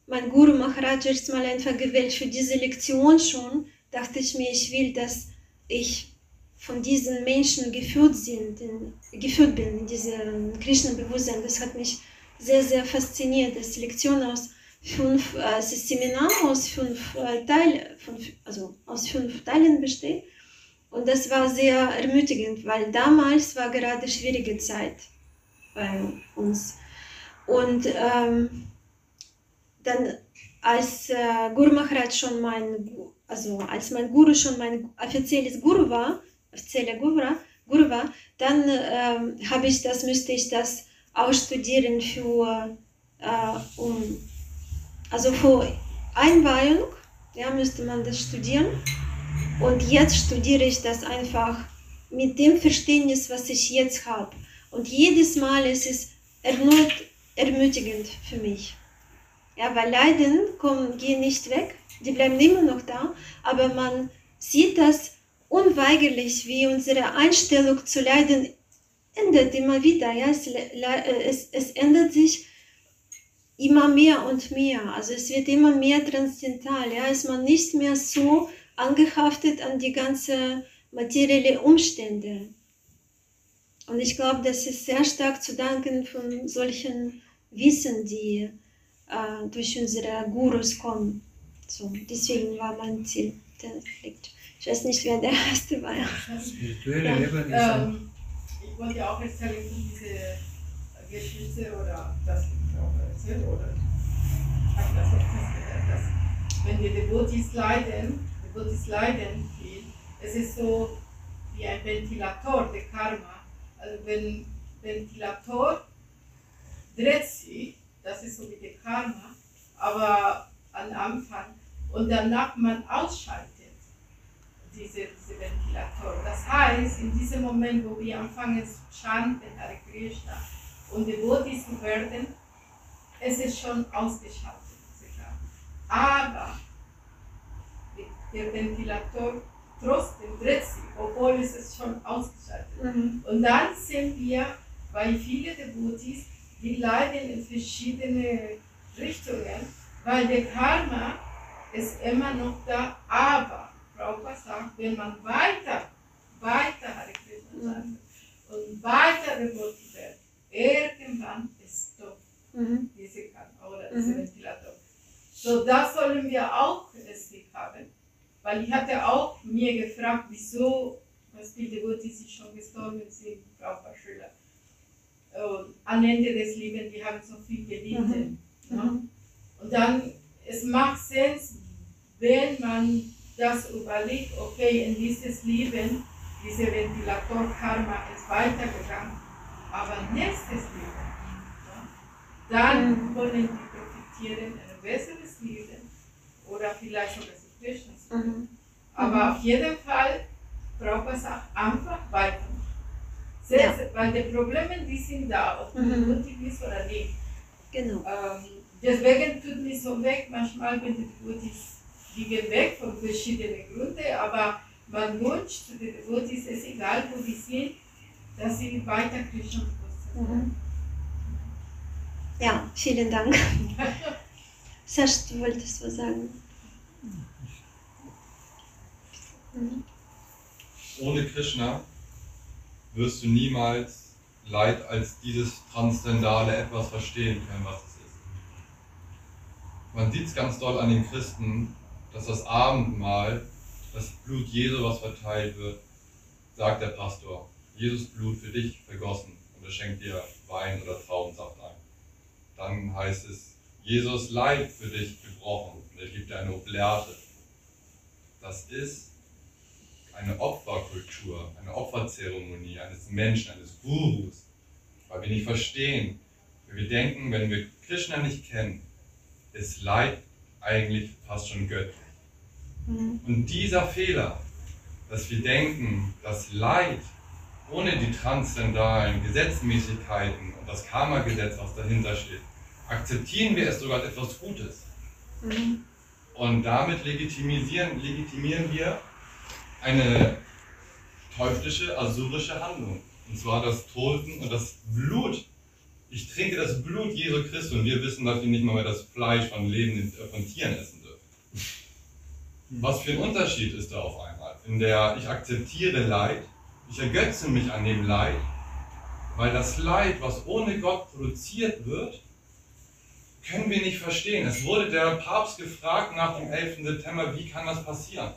A: mein Guru Maharaj erst mal einfach gewählt für diese Lektion schon, dachte ich mir, ich will, dass ich von diesen Menschen geführt, sind, in, geführt bin, in diesem Krishna-Bewusstsein. Das hat mich sehr, sehr fasziniert. Das Lektion aus fünf, äh, ist Seminar aus fünf äh, Teilen, also aus fünf Teilen besteht. Und das war sehr ermutigend, weil damals war gerade schwierige Zeit bei uns. Und ähm, dann, als äh, Guru schon mein, also als mein Guru schon mein offizielles Guru war, offizieller Guru, Guru war, dann ähm, habe ich das, müsste ich das ausstudieren für, äh, um, also für Einweihung, ja, müsste man das studieren. Und jetzt studiere ich das einfach mit dem Verständnis, was ich jetzt habe. Und jedes Mal ist es erneut ermutigend für mich. Ja, weil Leiden kommen, gehen nicht weg, die bleiben immer noch da, aber man sieht das unweigerlich, wie unsere Einstellung zu Leiden ändert immer wieder. Ja, es, es, es ändert sich immer mehr und mehr. Also es wird immer mehr transzendental. Ja, ist man nicht mehr so angehaftet an die ganzen materiellen Umstände. Und ich glaube, das ist sehr stark zu danken von solchen Wissen, die äh, durch unsere Gurus kommen. So, deswegen war mein Ziel. Ich weiß nicht, wer der erste war.
H: Spirituelle
A: Ja.
H: Leben ist
F: Ähm, ich wollte ja auch erzählen von dieser Geschichte oder das ich auch erzählt oder ich habe das auch festgestellt, dass wenn die Devotees leiden, Devotees leiden viel, es ist so wie ein Ventilator der Karma. Also wenn Ventilator dreht sich, das ist so wie der Karma, aber am Anfang und danach man ausschaltet diese, diese Ventilator. Das heißt, in diesem Moment, wo wir anfangen zu chanten, Hare Krishna, und Devotees zu werden, es ist schon ausgeschaltet. Aber der Ventilator trotzdem dreht sich, obwohl es ist schon ausgeschaltet
A: Mhm.
F: und dann sehen wir, weil viele Devotees, die leiden in verschiedene Richtungen, weil der Karma ist immer noch da, aber Prabhupada sagt, wenn man weiter, weiter Hare Krishna sagt und weiter Devotee wird, irgendwann ist stoppt
A: Mhm.
F: diese Karma oder diese
A: Mhm.
F: Ventilator. So, das sollen wir auch es nicht haben, weil ich hatte auch mir gefragt, wieso, was viele Devotees schon gestorben sind, Prabhupada Schüler. Und am Ende des Lebens, die haben so viel gelitten.
A: Mhm.
F: ne?
A: Mhm.
F: Und dann, es macht Sinn, wenn man das überlegt, okay, in dieses Leben, diese Ventilator-Karma ist weitergegangen, aber nächstes Leben, ne? dann
A: Mhm.
F: können die profitieren in ein besseres Leben oder vielleicht sogar zu Krishnas.
A: Mhm.
F: Aber auf jeden Fall braucht es auch einfach weitermachen. Selbst, Weil die Probleme, die sind da, ob du
A: Mhm.
F: mutig bist oder nicht.
A: Genau.
F: Ähm, deswegen tut mich so weg, manchmal, wenn die Devotees liegen weg von verschiedenen Gründen, aber man wünscht den Devotees, es ist egal, wo die sind, dass sie weiter Krishna.
A: Mhm. Ja, vielen Dank. Serge, du wolltest was sagen. Mhm.
G: Ohne Krishna wirst du niemals Leid als dieses transzendale etwas verstehen können, was es ist. Man sieht es ganz doll an den Christen, dass das Abendmahl, das Blut Jesu, was verteilt wird, sagt der Pastor, Jesus Blut für dich vergossen und er schenkt dir Wein oder Traubensaft ein. Dann heißt es, Jesus Leib für dich gebrochen und er gibt dir eine Oblate. Das ist eine Opferkultur, eine Opferzeremonie eines Menschen, eines Gurus, weil wir nicht verstehen, weil wir denken, wenn wir Krishna nicht kennen, ist Leid eigentlich fast schon göttlich.
A: Mhm.
G: Und dieser Fehler, dass wir denken, dass Leid ohne die transzendalen Gesetzmäßigkeiten und das Karma-Gesetz, was dahinter steht, akzeptieren wir es sogar als etwas Gutes.
A: Mhm.
G: Und damit legitimieren, legitimieren wir eine teuflische, asurische Handlung. Und zwar das Toten und das Blut. Ich trinke das Blut Jesu Christi und wir wissen, dass wir nicht mal mehr das Fleisch von lebenden äh, von Tieren essen dürfen. Was für ein Unterschied ist da auf einmal? In der ich akzeptiere Leid, ich ergötze mich an dem Leid, weil das Leid, was ohne Gott produziert wird, können wir nicht verstehen. Es wurde der Papst gefragt nach dem 11. September, wie kann das passieren?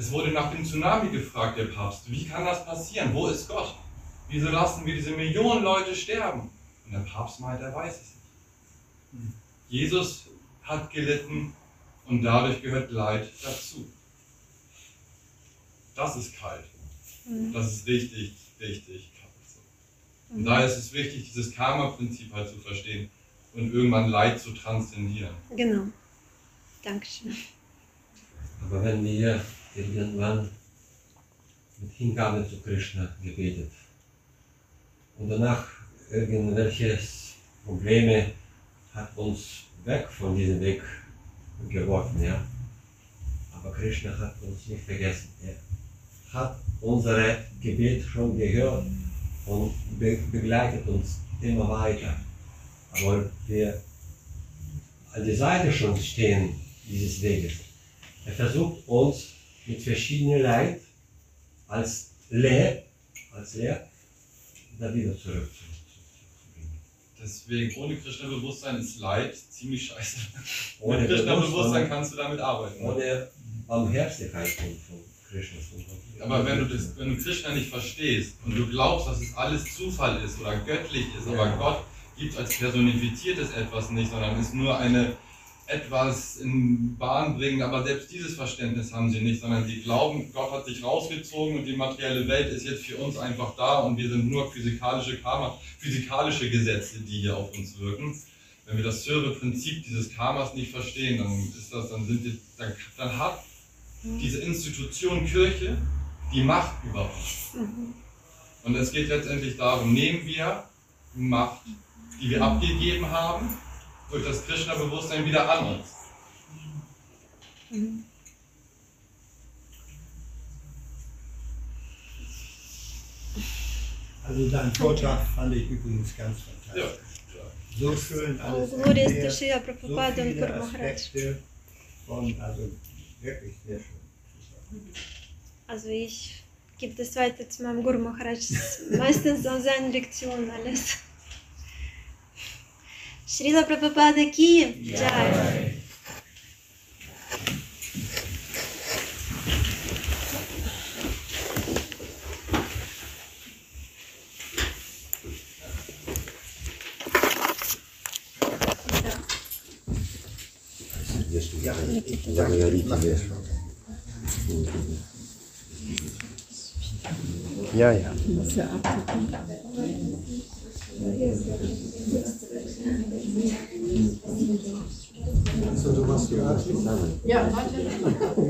G: Es wurde nach dem Tsunami gefragt, der Papst, wie kann das passieren? Wo ist Gott? Wieso lassen wir diese Millionen Leute sterben? Und der Papst meint, er weiß es nicht. Jesus hat gelitten und dadurch gehört Leid dazu. Das ist kalt.
A: Mhm.
G: Das ist richtig, richtig kalt. Und daher ist es wichtig, dieses Karma-Prinzip halt zu verstehen und irgendwann Leid zu transzendieren.
A: Genau. Dankeschön.
H: Aber wenn wir irgendwann mit Hingabe zu Krishna gebetet und danach irgendwelche Probleme hat uns weg von diesem Weg geworfen, ja. Aber Krishna hat uns nicht vergessen. Er hat unsere Gebet schon gehört und be begleitet uns immer weiter. Aber wir an der Seite schon stehen dieses Weges. Er versucht uns mit verschiedenen Leid als Lehr, als Lehr, da wieder zurückzubringen.
G: Deswegen, ohne Krishna-Bewusstsein ist Leid ziemlich scheiße.
H: Ohne
G: Krishna-Bewusstsein
H: Bewusstsein,
G: kannst du damit arbeiten.
H: ohne Barmherzigkeit von, von Krishna.
G: Aber wenn du, das, wenn du Krishna nicht verstehst und du glaubst, dass es alles Zufall ist oder göttlich ist, aber
H: Ja.
G: Gott gibt als personifiziertes etwas nicht, sondern ist nur eine etwas in Bahn bringen, aber selbst dieses Verständnis haben sie nicht, sondern sie glauben, Gott hat sich rausgezogen und die materielle Welt ist jetzt für uns einfach da und wir sind nur physikalische Karma, physikalische Gesetze, die hier auf uns wirken. wenn wir das höhere Prinzip dieses Karmas nicht verstehen, dann ist das, dann sind wir, dann, dann hat diese Institution Kirche die Macht über uns. Und es geht letztendlich darum, nehmen wir die Macht, die wir abgegeben haben, durch das Krishna-Bewusstsein wieder an uns.
E: Also dein Vortrag fand ich übrigens ganz
G: Ja.
E: fantastisch. So schön alles
A: der
E: erklärt, so viele. Aspekte von, also wirklich sehr schön.
A: Also ich gebe das weiter zu meinem Guru Maharaj. Meistens so seine Lektionen alles. Srila Prabhupada aqui. Jai.
I: Ja, ja.
B: So, du machst die Art.
F: Ja, warte.